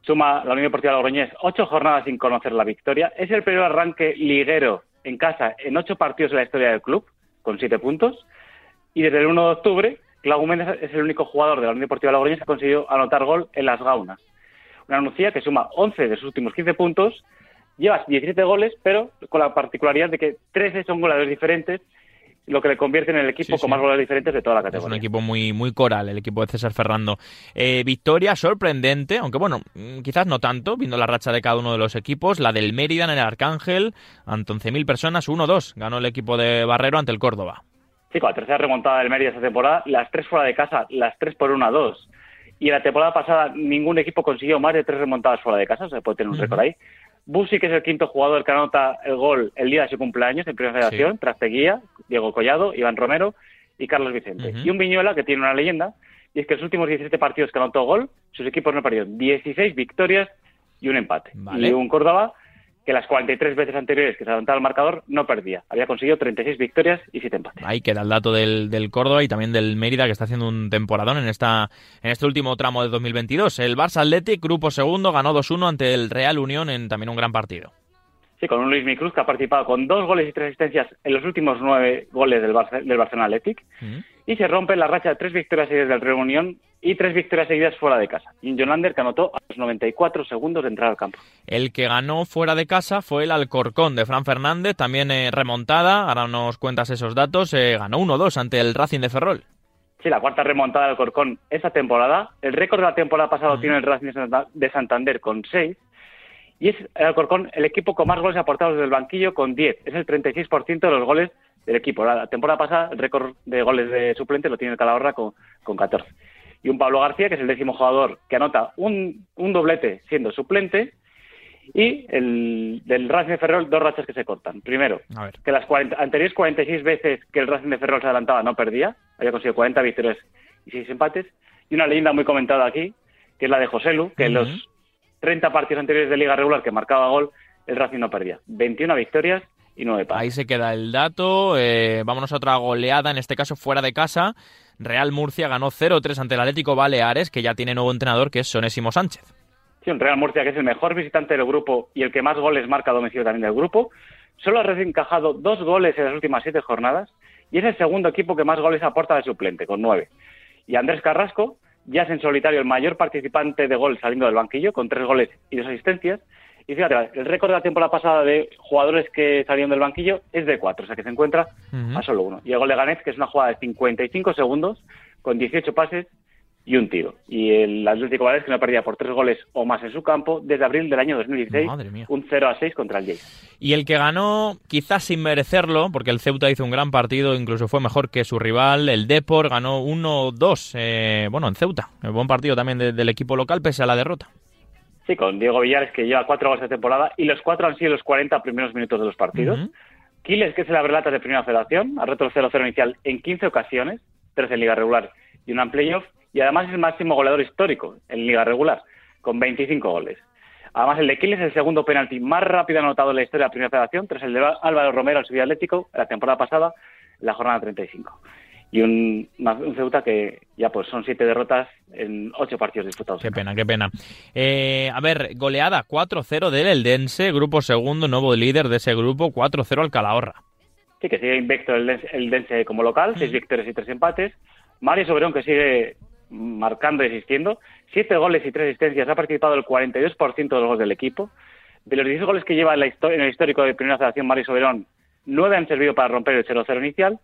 Suma la Unión Deportiva Logroñés ocho jornadas sin conocer la victoria. Es el primer arranque liguero en casa en ocho partidos de la historia del club, con siete puntos. Y desde el 1 de octubre, Clau Méndez es el único jugador de la Unión Deportiva Logroñés que ha conseguido anotar gol en Las Gaunas. Una Nucía que suma 11 de sus últimos 15 puntos llevas 17 goles, pero con la particularidad de que 13 son goleadores diferentes, lo que le convierte en el equipo con más goles diferentes de toda la categoría. Es un equipo muy, muy coral, el equipo de César Ferrando. Eh, victoria sorprendente, aunque bueno, mm, quizás no tanto, viendo la racha de cada uno de los equipos. La del Mérida en el Arcángel, ante 11.000 personas, 1-2. Ganó el equipo de Barrero ante el Córdoba. Sí, con la tercera remontada del Mérida esta temporada, las tres fuera de casa, las tres por 1-2. Y en la temporada pasada ningún equipo consiguió más de tres remontadas fuera de casa, se puede tener un récord ahí. Busi, que es el quinto jugador que anota el gol el día de su cumpleaños en Primera Federación, sí. Trasteguía, Diego Collado, Iván Romero y Carlos Vicente. Y un Viñuela que tiene una leyenda, y es que en los últimos 17 partidos que anotó gol, sus equipos no perdieron 16 victorias y un empate. Y un Córdoba que las 43 veces anteriores que se adelantaba el marcador no perdía. Había conseguido 36 victorias y 7 empates. Ahí queda el dato del, del, Córdoba y también del Mérida que está haciendo un temporadón en esta en este último tramo de 2022. El Barça Athletic, grupo segundo, ganó 2-1 ante el Real Unión en también un gran partido. Sí, con un Luis Micruz que ha participado con dos goles y tres asistencias en los últimos nueve goles del, Barça, del Barcelona Athletic. Uh -huh. Y se rompe la racha de tres victorias seguidas del Real Unión y tres victorias seguidas fuera de casa. Jonander que anotó a los 94 segundos de entrar al campo. El que ganó fuera de casa fue el Alcorcón de Fran Fernández, también eh, remontada. Ahora nos cuentas esos datos. Eh, ganó 1-2 ante el Racing de Ferrol. Sí, la cuarta remontada del Alcorcón esta temporada. El récord de la temporada pasada uh -huh. tiene el Racing de Santander con 6. Y es el Alcorcón el equipo con más goles aportados desde el banquillo con 10. Es el 36% de los goles del equipo. La temporada pasada, el récord de goles de suplente lo tiene el Calahorra con, con 14. Y un Pablo García, que es el décimo jugador que anota un, un doblete siendo suplente, y el del Racing de Ferrol dos rachas que se cortan. Primero, que las 40, anteriores 46 veces que el Racing de Ferrol se adelantaba no perdía, había conseguido 40 victorias y 6 empates, y una leyenda muy comentada aquí, que es la de José Lu, que en los 30 partidos anteriores de liga regular que marcaba gol, el Racing no perdía. 21 victorias y 9 empates. Ahí se queda el dato. Eh, vámonos a otra goleada, en este caso fuera de casa. Real Murcia ganó 0-3 ante el Atlético Baleares, que ya tiene nuevo entrenador, que es Sonésimo Sánchez. Sí, un Real Murcia que es el mejor visitante del grupo y el que más goles marca a domicilio también del grupo. Solo ha recién encajado dos goles en las últimas siete jornadas y es el segundo equipo que más goles aporta de suplente, con nueve. Y Andrés Carrasco ya es en solitario el mayor participante de gol saliendo del banquillo, con tres goles y dos asistencias. Y fíjate, el récord de la temporada pasada de jugadores que salieron del banquillo es de cuatro, o sea que se encuentra a solo uno. Y el gol de Ganez, que es una jugada de 55 segundos, con 18 pases y un tiro. Y el Atlético Valles que no perdía por tres goles o más en su campo desde abril del año 2016, un 0 a 6 contra el Lleida. Y el que ganó, quizás sin merecerlo, porque el Ceuta hizo un gran partido, incluso fue mejor que su rival, el Depor ganó 1-2, eh, bueno, en Ceuta. Un buen partido también del equipo local, pese a la derrota. Sí, con Diego Villares, que lleva cuatro goles de temporada, y los cuatro han sido los 40 primeros minutos de los partidos. Quiles, que es el abrelata de primera federación, ha roto el 0-0 inicial en 15 ocasiones, tres en liga regular y una en playoff, y además es el máximo goleador histórico en liga regular, con 25 goles. Además, el de Quiles es el segundo penalti más rápido anotado en la historia de la Primera Federación, tras el de Álvaro Romero al Sevilla Atlético la temporada pasada, la jornada 35. Y un, un, Ceuta que ya pues son siete derrotas en ocho partidos disputados. Qué pena, qué pena. Eh, a ver, goleada 4-0 del Eldense, grupo segundo, nuevo líder de ese grupo, 4-0 al Calahorra. Sí, que sigue invicto el Dense, el Dense como local, seis victorias y tres empates. Mario Soberón, que sigue marcando y asistiendo. Siete goles y tres asistencias. Ha participado el 42% de los goles del equipo. De los 10 goles que lleva en, la en el histórico de Primera Federación Mario Soberón, nueve han servido para romper el 0-0 inicial.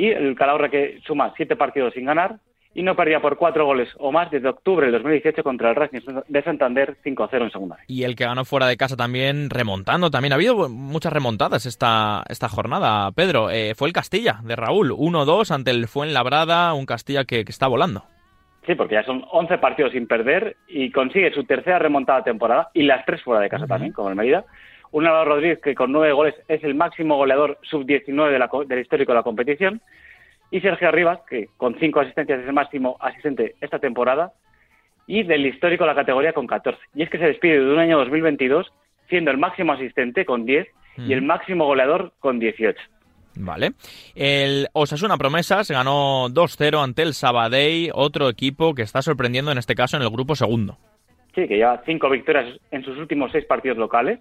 Y el Calahorra que suma siete partidos sin ganar y no perdía por cuatro goles o más desde octubre del 2018 contra el Racing de Santander 5-0 en segunda. Y el que ganó fuera de casa también remontando. También ha habido muchas remontadas esta, esta jornada, Pedro. Eh, fue el Castilla de Raúl, 1-2 ante el Fuenlabrada, un Castilla que, que, está volando. Sí, porque ya son 11 partidos sin perder y consigue su tercera remontada temporada y las tres fuera de casa también, como el Medida. Un Álvaro Rodríguez que con nueve goles es el máximo goleador sub-19 del histórico de la competición y Sergio Arribas, que con cinco asistencias es el máximo asistente esta temporada, y del histórico la categoría con 14. Y es que se despide de un año 2022 siendo el máximo asistente con 10 y el máximo goleador con 18. Vale. El Osasuna Promesas ganó 2-0 ante el Sabadell, otro equipo que está sorprendiendo en este caso en el grupo segundo. Sí, que lleva cinco victorias en sus últimos seis partidos locales.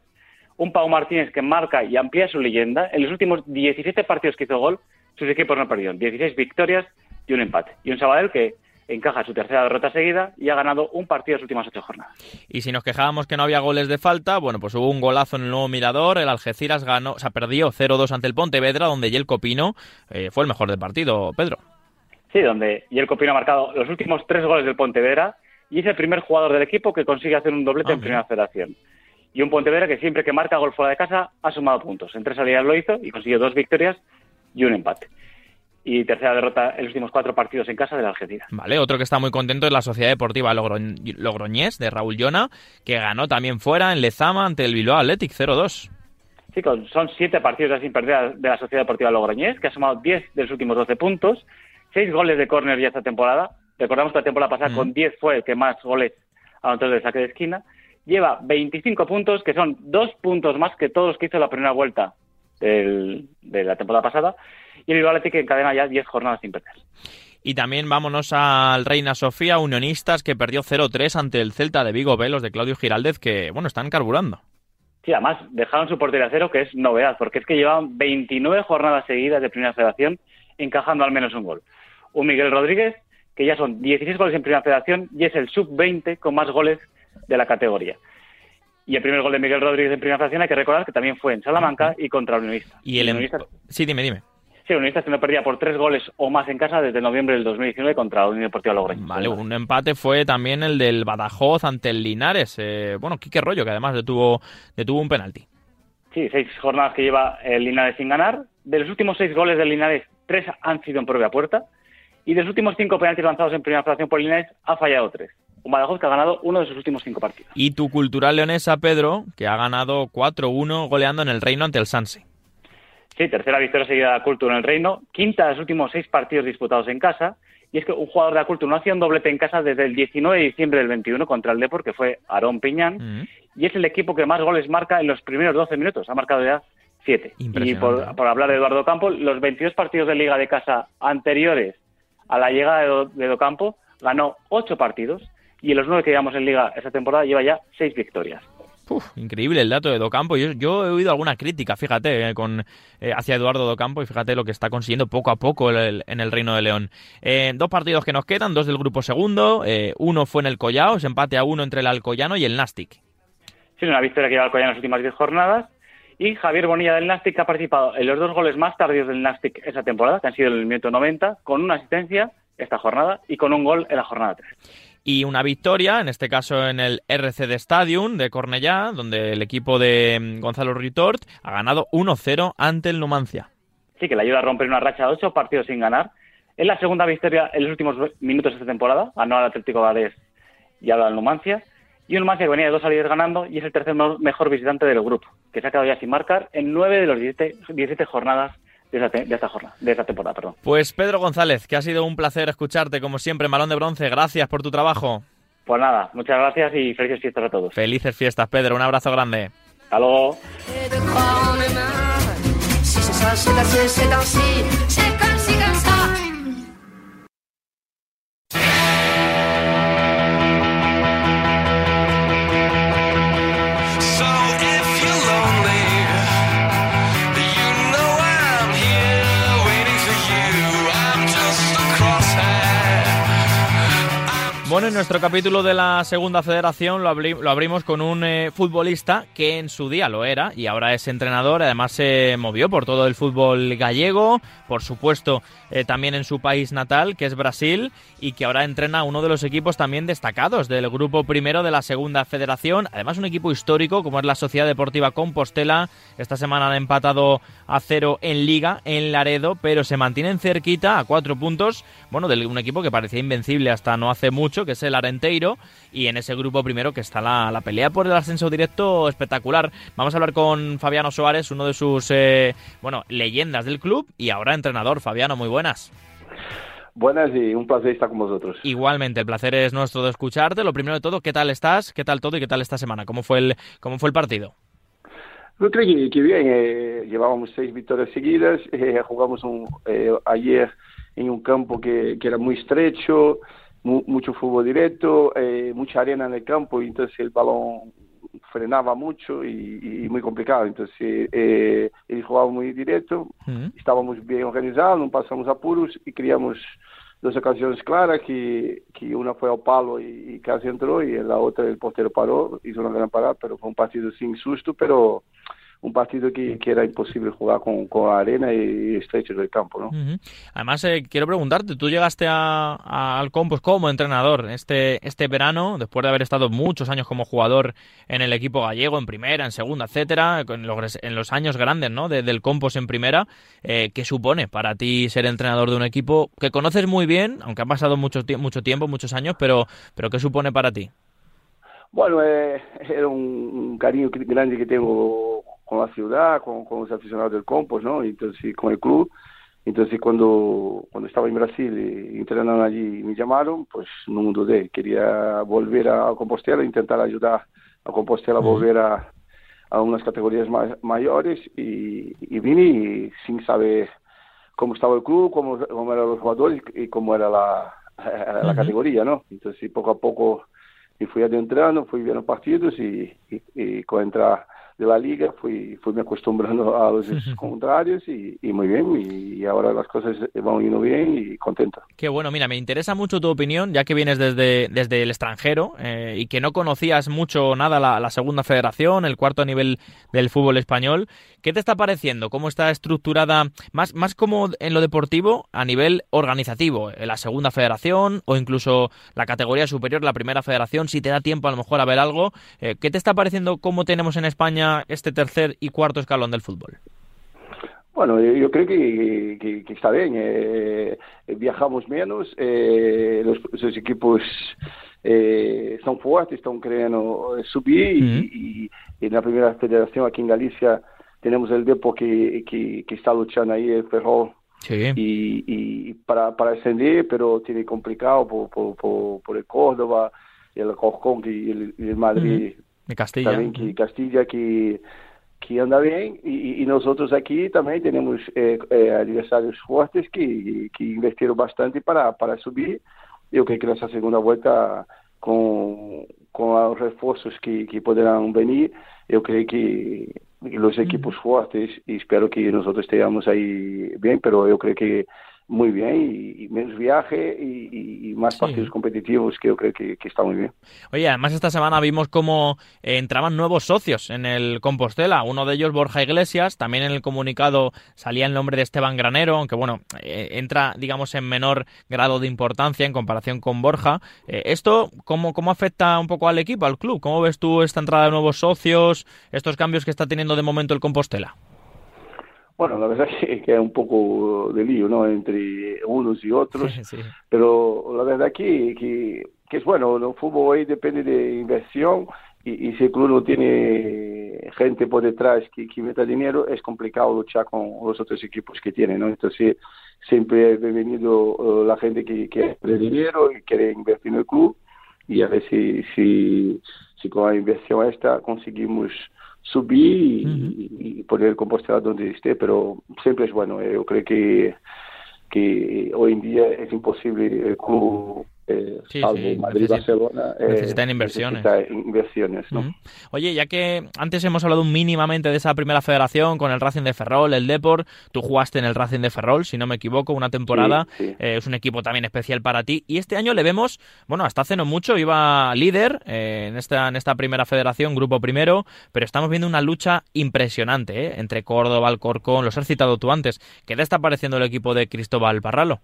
Un Pau Martínez que marca y amplía su leyenda. En los últimos 17 partidos que hizo gol, sus equipos no perdieron 16 victorias y un empate. Y un Sabadell que encaja su tercera derrota seguida y ha ganado un partido en las últimas ocho jornadas. Y si nos quejábamos que no había goles de falta, bueno, pues hubo un golazo en el nuevo Mirador, el Algeciras ganó, o sea, perdió 0-2 ante el Pontevedra, donde Yel Copino eh, fue el mejor del partido, Pedro. Sí, donde Yel Copino ha marcado los últimos tres goles del Pontevedra y es el primer jugador del equipo que consigue hacer un doblete ah, en primera federación. Y un Pontevedra que siempre que marca gol fuera de casa ha sumado puntos. En tres salidas lo hizo y consiguió dos victorias y un empate. Y tercera derrota en los últimos cuatro partidos en casa de la Argentina. Vale, otro que está muy contento es la Sociedad Deportiva Logroñés de Raúl Llona, que ganó también fuera en Lezama ante el Bilbao Athletic 0-2. Sí, son siete partidos sin perder de la Sociedad Deportiva Logroñés, que ha sumado 10 de los últimos 12 puntos, seis goles de córner ya esta temporada. Recordamos que la temporada pasada con 10 fue el que más goles anotó de saque de esquina. Lleva 25 puntos, que son dos puntos más que todos los que hizo la primera vuelta de la temporada pasada y el Bilbao que encadena ya 10 jornadas sin perder. Y también vámonos al Reina Sofía, Unionistas, que perdió 0-3 ante el Celta de Vigo Velos de Claudio Giraldez, que, bueno, están carburando. Sí, además dejaron su portería a cero, que es novedad, porque es que llevaban 29 jornadas seguidas de Primera Federación encajando al menos un gol. Un Miguel Rodríguez, que ya son 16 goles en Primera Federación y es el sub-20 con más goles de la categoría. Y el primer gol de Miguel Rodríguez en Primera Federación hay que recordar que también fue en Salamanca y contra el Unionista. Y el, Unionista... Sí, dime, dime. Sí, Unionistas que no perdía por tres goles o más en casa desde noviembre del 2019 contra Unión Deportiva Logroño. Vale, un empate fue también el del Badajoz ante el Linares. Eh, bueno, Quique Rollo, que además detuvo, detuvo un penalti. Sí, seis jornadas que lleva el Linares sin ganar, de los últimos seis goles del Linares, tres han sido en propia puerta. Y de los últimos cinco penaltis lanzados en primera federación por Linares, ha fallado tres. Un Badajoz que ha ganado uno de sus últimos cinco partidos. Y tu cultural leonesa, Pedro, que ha ganado 4-1 goleando en el Reino ante el Sanse. Sí, tercera victoria seguida de Cultura en el Reino, quinta de los últimos seis partidos disputados en casa. Y es que un jugador de la Cultura no hacía un doblete en casa desde el 19 de diciembre del 21 contra el Depor, que fue Aarón Piñán. Mm. Y es el equipo que más goles marca en los primeros 12 minutos. Ha marcado ya 7. Y Impresionante. por, por hablar de Eduardo Campo, los 22 partidos de Liga de Casa anteriores a la llegada de, Do- de Docampo, ganó 8 partidos. Y en los 9 que llevamos en Liga esta temporada lleva ya 6 victorias. Uf, increíble el dato de Docampo. Yo, yo he oído alguna crítica, fíjate, eh, con, eh, hacia Eduardo Docampo y fíjate lo que está consiguiendo poco a poco el- el- en el Reino de León. Eh, dos partidos que nos quedan, dos del grupo segundo. uno fue en el Collao, ese empate a uno entre el Alcoyano y el Nastic. Sí, una victoria que lleva el Collano en las últimas 10 jornadas. Y Javier Bonilla del Nastic que ha participado en los dos goles más tardíos del Nastic esa temporada, que han sido en el minuto 90, con una asistencia esta jornada y con un gol en la jornada 3. Y una victoria, en este caso en el RCD Stadium de Cornellá, donde el equipo de mm, Gonzalo Ritort ha ganado 1-0 ante el Numancia. Sí, que le ayuda a romper una racha de 8 partidos sin ganar. Es la segunda victoria en los últimos minutos de esta temporada. Ganó al Atlético Gales y ahora al Numancia. Y un Numancia que venía de dos salidas ganando y es el tercer mejor visitante del grupo, que se ha quedado ya sin marcar en 9 de 17, 17 jornadas de esta, de esta jornada, de esta temporada. Perdón. Pues Pedro González, que ha sido un placer escucharte, como siempre, Malón de Bronce. Gracias por tu trabajo. Pues nada, muchas gracias y felices fiestas a todos. Felices fiestas, Pedro. Un abrazo grande. Hasta luego. Bueno, en nuestro capítulo de la segunda federación lo, abri- lo abrimos con un eh, futbolista que en su día lo era y ahora es entrenador. Además se movió por todo el fútbol gallego, por supuesto eh, también en su país natal, que es Brasil, y que ahora entrena uno de los equipos también destacados del grupo primero de la segunda federación. Además un equipo histórico como es la Sociedad Deportiva Compostela. Esta semana han empatado a cero en Liga, en Laredo, pero se mantienen cerquita a cuatro puntos, bueno, de un equipo que parecía invencible hasta no hace mucho, que es el Arenteiro, y en ese grupo primero que está la, la pelea por el ascenso directo espectacular. Vamos a hablar con Fabiano Suárez, uno de sus, eh, bueno, leyendas del club y ahora entrenador. Fabiano, muy buenas. Buenas y un placer estar con vosotros. Igualmente, el placer es nuestro de escucharte. Lo primero de todo, ¿qué tal estás? ¿Qué tal todo y qué tal esta semana? ¿Cómo fue el, cómo fue el partido? Yo creo que, que bien, eh, llevábamos seis victorias seguidas, eh, jugamos un, eh, ayer en un campo que, que era muy estrecho, mu- mucho fútbol directo, eh, mucha arena en el campo, y entonces el balón frenaba mucho y, y muy complicado. Entonces, eh, él jugaba muy directo, Mm. estábamos bien organizados, no pasamos apuros y creamos dos ocasiones claras, que, que una fue al palo y, y casi entró, y la otra el portero paró, hizo una gran parada, pero fue un partido sin susto, pero un partido que, que era imposible jugar con, con arena y estrecho del campo, ¿no? Además, eh, quiero preguntarte, tú llegaste a, a- al Compos como entrenador este, este verano, después de haber estado muchos años como jugador en el equipo gallego, en primera, en segunda, etcétera, en los, en los años grandes ¿no? de- del Compos en primera. Eh, ¿Qué supone para ti ser entrenador de un equipo que conoces muy bien, aunque han pasado mucho, mucho tiempo, muchos años, pero, pero qué supone para ti? Bueno, eh, era un, un cariño grande que tengo con la ciudad, con, con los aficionados del Compos, ¿no? Entonces, con el club. Entonces, cuando, cuando estaba en Brasil y entrenando allí y me llamaron, pues no me dudé. Quería volver a Compostela, intentar ayudar a Compostela a volver a, a unas categorías ma- mayores y, y vine y sin saber cómo estaba el club, cómo, cómo eran los jugadores y cómo era la, la categoría, ¿no? Entonces, poco a poco y fui adentrando, fui viendo partidos y, y, y con entrar de la liga fui, fui me acostumbrando a los contrarios y, y muy bien y, ahora las cosas van yendo bien y contento. Qué bueno, mira, me interesa mucho tu opinión, ya que vienes desde, desde el extranjero eh, y que no conocías mucho nada la, la segunda federación, el cuarto nivel del fútbol español. ¿Qué te está pareciendo? ¿Cómo está estructurada, más, más como en lo deportivo, a nivel organizativo? eh, La segunda federación o incluso la categoría superior, la primera federación, si te da tiempo a lo mejor a ver algo. Eh, ¿Qué te está pareciendo cómo tenemos en España este tercer y cuarto escalón del fútbol? Bueno, yo creo que, que- que está bien. eh, viajamos menos, eh, los, los equipos eh, son fuertes, están queriendo eh, subir y- y, y en la primera federación aquí en Galicia tenemos el Depo que, que, que está luchando ahí, el Ferrol, Sí. y, y para, para ascender, pero tiene complicado por, por, por, por el Córdoba, el Corcón y el, y el Madrid De Castilla. también que Castilla que, que anda bien y, y nosotros aquí también tenemos eh, eh, adversarios fuertes que, que investiron bastante para, para subir. Yo creo que en esa segunda vuelta con, con los refuerzos que, que podrán venir, yo creo que los equipos fuertes y espero que nosotros estemos ahí bien, pero yo creo que muy bien y, y menos viaje y, más Sí. partidos competitivos que yo creo que, que está muy bien. Oye, además esta semana vimos cómo eh, entraban nuevos socios en el Compostela. Uno de ellos, Borja Iglesias. También en el comunicado salía el nombre de Esteban Granero, aunque bueno, eh, entra, digamos, en menor grado de importancia en comparación con Borja. Eh, ¿Esto cómo, cómo afecta un poco al equipo, al club? ¿Cómo ves tú esta entrada de nuevos socios, estos cambios que está teniendo de momento el Compostela? Bueno, la verdad que, que es un poco de lío, ¿no? Entre unos y otros, Sí. pero la verdad que, que, que es bueno, el fútbol hoy depende de inversión y, y si el club no tiene gente por detrás que, que meta dinero, es complicado luchar con los otros equipos que tienen, ¿no? Entonces, siempre es bienvenido eh, la gente que quiere dinero y quiere invertir en el club y a ver si, si, si con la inversión esta conseguimos subir y, y poner el donde esté, pero siempre es bueno. eh, Yo creo que, que hoy en día es imposible el club, eh, Sí, salvo sí, Madrid, necesita- Barcelona, eh, necesitan inversiones. necesita inversiones, ¿no? Oye, ya que antes hemos hablado mínimamente de esa primera federación con el Racing de Ferrol, el Deport, tú jugaste en el Racing de Ferrol, si no me equivoco, una temporada, Sí, eh, es un equipo también especial para ti, y este año le vemos, bueno, hasta hace no mucho iba líder eh, en, esta, en esta primera federación, grupo primero, pero estamos viendo una lucha impresionante entre Córdoba, Alcorcón, los has citado tú antes, ¿qué te está pareciendo el equipo de Cristóbal Parralo?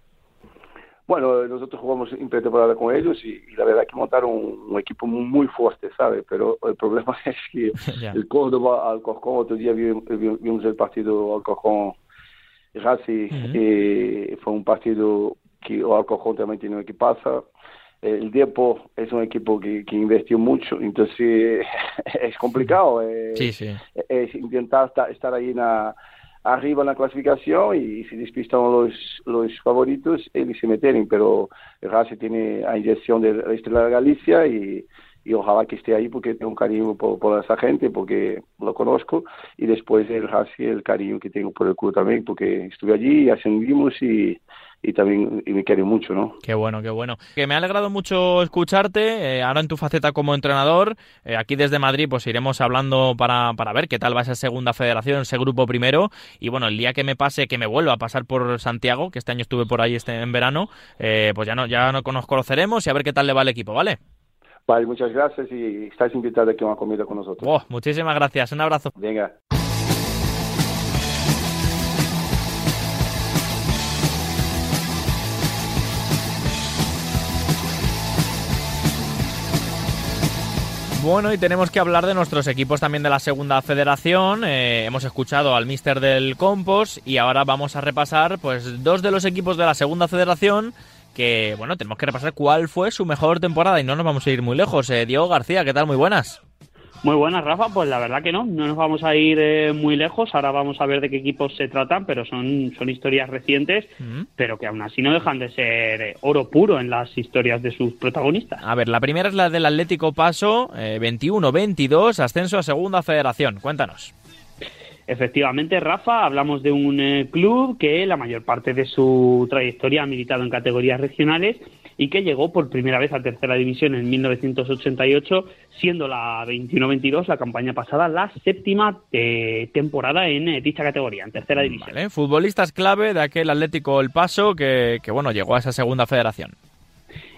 Bueno, nosotros jugamos en pretemporada con ellos y, y la verdad que montaron un, un equipo muy fuerte, ¿sabes? Pero el problema es que Ya. el Córdoba, Alcorcón, otro día vi- vi- vimos el partido Alcorcón Racing, Ujú. eh, fue un partido que o Alcorcón también tiene un equipazo. El Depo es un equipo que, que invirtió mucho, entonces es complicado. eh, Sí, sí. es intentar esta- estar ahí en la- arriba en la clasificación y si despistan los, los favoritos, ellos se meten, pero el Racing tiene la inyección de la Galicia y, y ojalá que esté ahí porque tengo un cariño por, por esa gente, porque lo conozco, y después el Racing, el cariño que tengo por el club también, porque estuve allí, ascendimos y, y también y me quiere mucho, ¿no? Qué bueno, qué bueno. Que me ha alegrado mucho escucharte, eh, ahora en tu faceta como entrenador. Eh, aquí desde Madrid pues iremos hablando para, para ver qué tal va esa segunda federación, ese grupo primero. Y bueno, el día que me pase, que me vuelva a pasar por Santiago, que este año estuve por ahí este, en verano, eh, pues ya, no, ya no- nos conoceremos y a ver qué tal le va el equipo, ¿vale? Vale, muchas gracias y estáis invitados aquí a una comida con nosotros. Oh, muchísimas gracias, un abrazo. Venga. Bueno, y tenemos que hablar de nuestros equipos también de la segunda federación. Eh, hemos escuchado al mister del Compos y ahora vamos a repasar pues dos de los equipos de la segunda federación que, bueno, tenemos que repasar cuál fue su mejor temporada y no nos vamos a ir muy lejos. Eh, Diego García, ¿qué tal? Muy buenas. Muy buenas, Rafa. Pues la verdad que no, no nos vamos a ir eh, muy lejos. Ahora vamos a ver de qué equipos se tratan, pero son, son historias recientes, Mm. pero que aún así no dejan de ser eh, oro puro en las historias de sus protagonistas. A ver, la primera es la del Atlético Paso, eh, 21-22, ascenso a segunda federación. Cuéntanos. Efectivamente, Rafa, hablamos de un eh, club que la mayor parte de su trayectoria ha militado en categorías regionales y que llegó por primera vez a tercera división en 1988, siendo la 21-22 la campaña pasada la séptima eh, temporada en eh, dicha categoría, en tercera división. Vale, futbolistas clave de aquel Atlético El Paso que, que, bueno, llegó a esa segunda federación.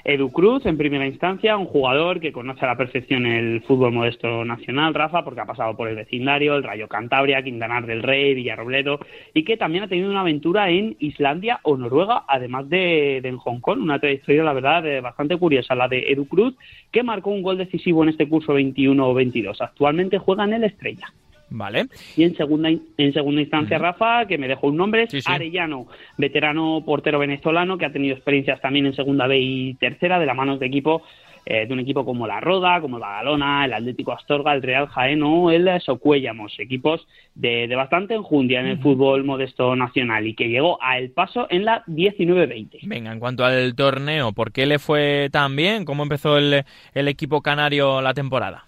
Edu Cruz, en primera instancia, un jugador que conoce a la perfección el fútbol modesto nacional, Rafa, porque ha pasado por el vecindario, el Rayo Cantabria, Quintanar del Rey, Villarrobledo, y que también ha tenido una aventura en Islandia o Noruega, además de, de en Hong Kong, una trayectoria, la verdad, eh, bastante curiosa, la de Edu Cruz, que marcó un gol decisivo en este curso 21-22. Actualmente juega en el Estrella. Vale. Y en segunda, en segunda instancia, Rafa, que me dejó un nombre, es Sí, sí. Arellano, veterano portero venezolano que ha tenido experiencias también en segunda B y tercera de la manos de equipo eh, de un equipo como la Roda, como el Badalona, el Atlético Astorga, el Real Jaén o el Socuéllamos, equipos de, de bastante enjundia en el fútbol modesto nacional y que llegó a El Paso en la 19-20. Venga, en cuanto al torneo, ¿por qué le fue tan bien? ¿Cómo empezó el, el equipo canario la temporada?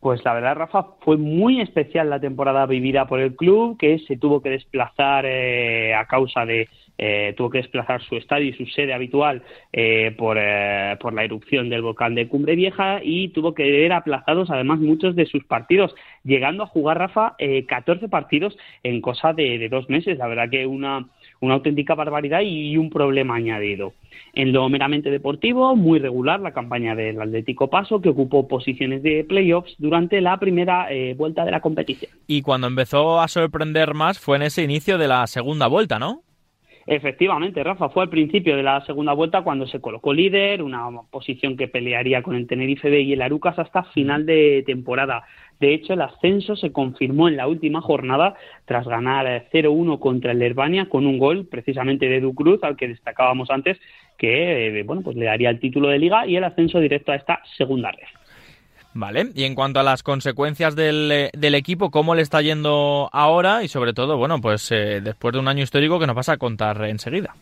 Pues la verdad, Rafa, fue muy especial la temporada vivida por el club, que se tuvo que desplazar eh, a causa de. eh, tuvo que desplazar su estadio y su sede habitual eh, por, eh, por la erupción del volcán de Cumbre Vieja y tuvo que ver aplazados además muchos de sus partidos, llegando a jugar, Rafa, eh, 14 partidos en cosa de, de dos meses. La verdad que una, una auténtica barbaridad y un problema añadido. En lo meramente deportivo, muy regular la campaña del Atlético Paso, que ocupó posiciones de playoffs durante la primera eh, vuelta de la competición. Y cuando empezó a sorprender más fue en ese inicio de la segunda vuelta, ¿no? Efectivamente, Rafa, fue al principio de la segunda vuelta cuando se colocó líder, una posición que pelearía con el Tenerife B y el Arucas hasta final de temporada. De hecho, el ascenso se confirmó en la última jornada tras ganar eh, 0-1 contra el Herbania con un gol precisamente de Edu Cruz, al que destacábamos antes, que eh, bueno, pues le daría el título de liga y el ascenso directo a esta segunda red. Vale. Y en cuanto a las consecuencias del, eh, del equipo, ¿cómo le está yendo ahora? Y sobre todo, bueno, pues eh, después de un año histórico que nos vas a contar enseguida.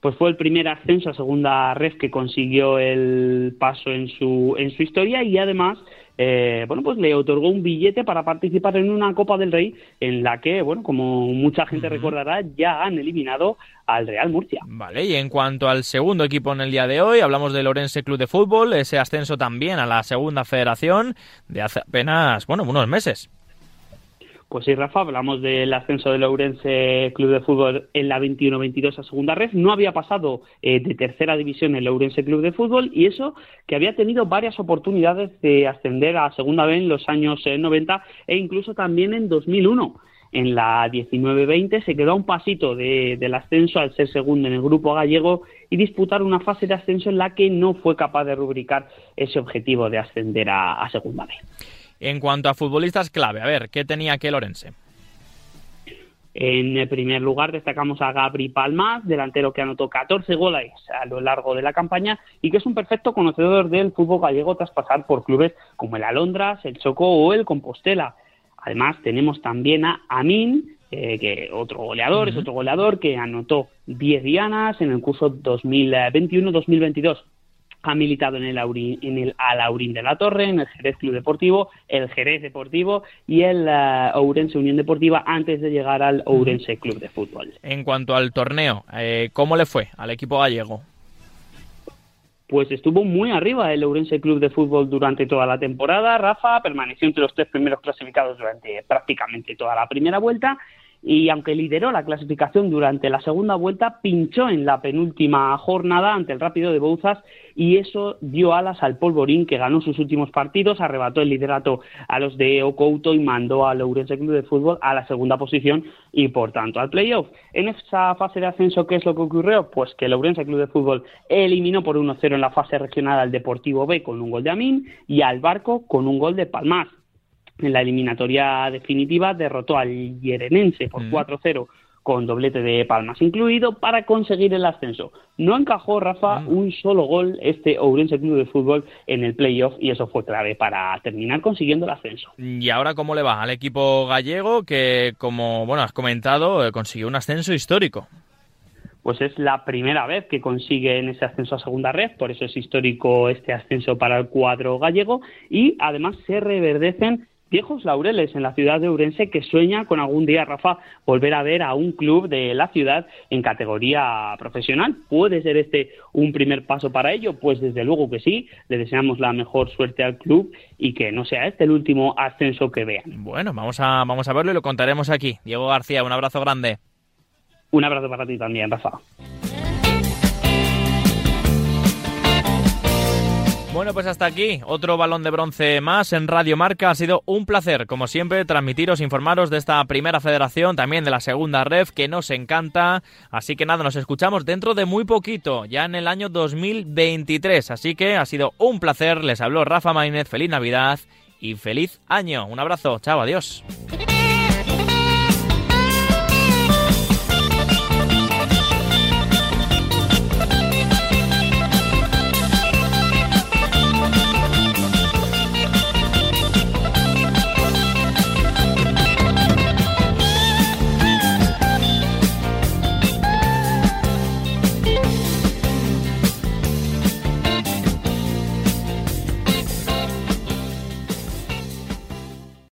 pues fue el primer ascenso a segunda red que consiguió el paso en su en su historia y además eh, bueno pues le otorgó un billete para participar en una Copa del Rey en la que bueno como mucha gente recordará ya han eliminado al Real Murcia Vale, y en cuanto al segundo equipo en el día de hoy, hablamos del Orense Club de Fútbol, ese ascenso también a la segunda federación de hace apenas, bueno, unos meses. Pues sí, Rafa, hablamos del ascenso del Ourense Club de Fútbol en la 21-22 a segunda red. No había pasado eh, de tercera división el Ourense Club de Fútbol y eso que había tenido varias oportunidades de ascender a segunda vez en los años eh, 90 e incluso también en 2001. En la 19-20 se quedó a un pasito de- del ascenso al ser segundo en el grupo gallego y disputar una fase de ascenso en la que no fue capaz de rubricar ese objetivo de ascender a, a segunda vez. En cuanto a futbolistas clave, a ver, ¿qué tenía aquel Orense? En el primer lugar destacamos a Gabri Palmas, delantero que anotó 14 goles a lo largo de la campaña y que es un perfecto conocedor del fútbol gallego tras pasar por clubes como el Alondras, el Chocó o el Compostela. Además tenemos también a Amin, eh, que otro goleador, es otro goleador que anotó 10 dianas en el curso 2021-2022. Ha militado en el, Aurín, en el Alaurín de la Torre, en el Jerez Club Deportivo, el Jerez Deportivo y el eh, Ourense Unión Deportiva antes de llegar al Ourense Club de Fútbol. En cuanto al torneo, eh, ¿cómo le fue al equipo gallego? Pues estuvo muy arriba el Ourense Club de Fútbol durante toda la temporada. Rafa permaneció entre los tres primeros clasificados durante prácticamente toda la primera vuelta y aunque lideró la clasificación durante la segunda vuelta, pinchó en la penúltima jornada ante el Rápido de Bouzas y eso dio alas al Polvorín que ganó sus últimos partidos, arrebató el liderato a los de Ocouto y mandó al Ourense Club de Fútbol a la segunda posición y por tanto al playoff. En esa fase de ascenso, ¿qué es lo que ocurrió? Pues que el Ourense Club de Fútbol eliminó por 1-0 en la fase regional al Deportivo B con un gol de Amin y al Barco con un gol de Palmas. En la eliminatoria definitiva derrotó al Yerenense por Mm. 4-0 con doblete de Palmas incluido para conseguir el ascenso. No encajó Rafa Mm. un solo gol este Ourense Club de Fútbol en el playoff y eso fue clave para terminar consiguiendo el ascenso. ¿Y ahora cómo le va al equipo gallego que, como bueno has comentado, eh, consiguió un ascenso histórico? pues es la primera vez que consiguen ese ascenso a segunda red, por eso es histórico este ascenso para el cuadro gallego y además se reverdecen viejos laureles en la ciudad de Ourense que sueña con algún día, Rafa, volver a ver a un club de la ciudad en categoría profesional. ¿Puede ser este un primer paso para ello? Pues desde luego que sí, le deseamos la mejor suerte al club y que no sea este el último ascenso que vean. Bueno, vamos a, vamos a verlo y lo contaremos aquí. Diego García, un abrazo grande. Un abrazo para ti también, Rafa. Bueno, pues hasta aquí, otro balón de bronce más en Radio Marca. Ha sido un placer, como siempre, transmitiros, informaros de esta primera federación, también de la segunda ref, que nos encanta. Así que nada, nos escuchamos dentro de muy poquito, ya en el año 2023. Así que ha sido un placer, les habló Rafa Maínez, feliz Navidad y feliz año. Un abrazo, chao, adiós.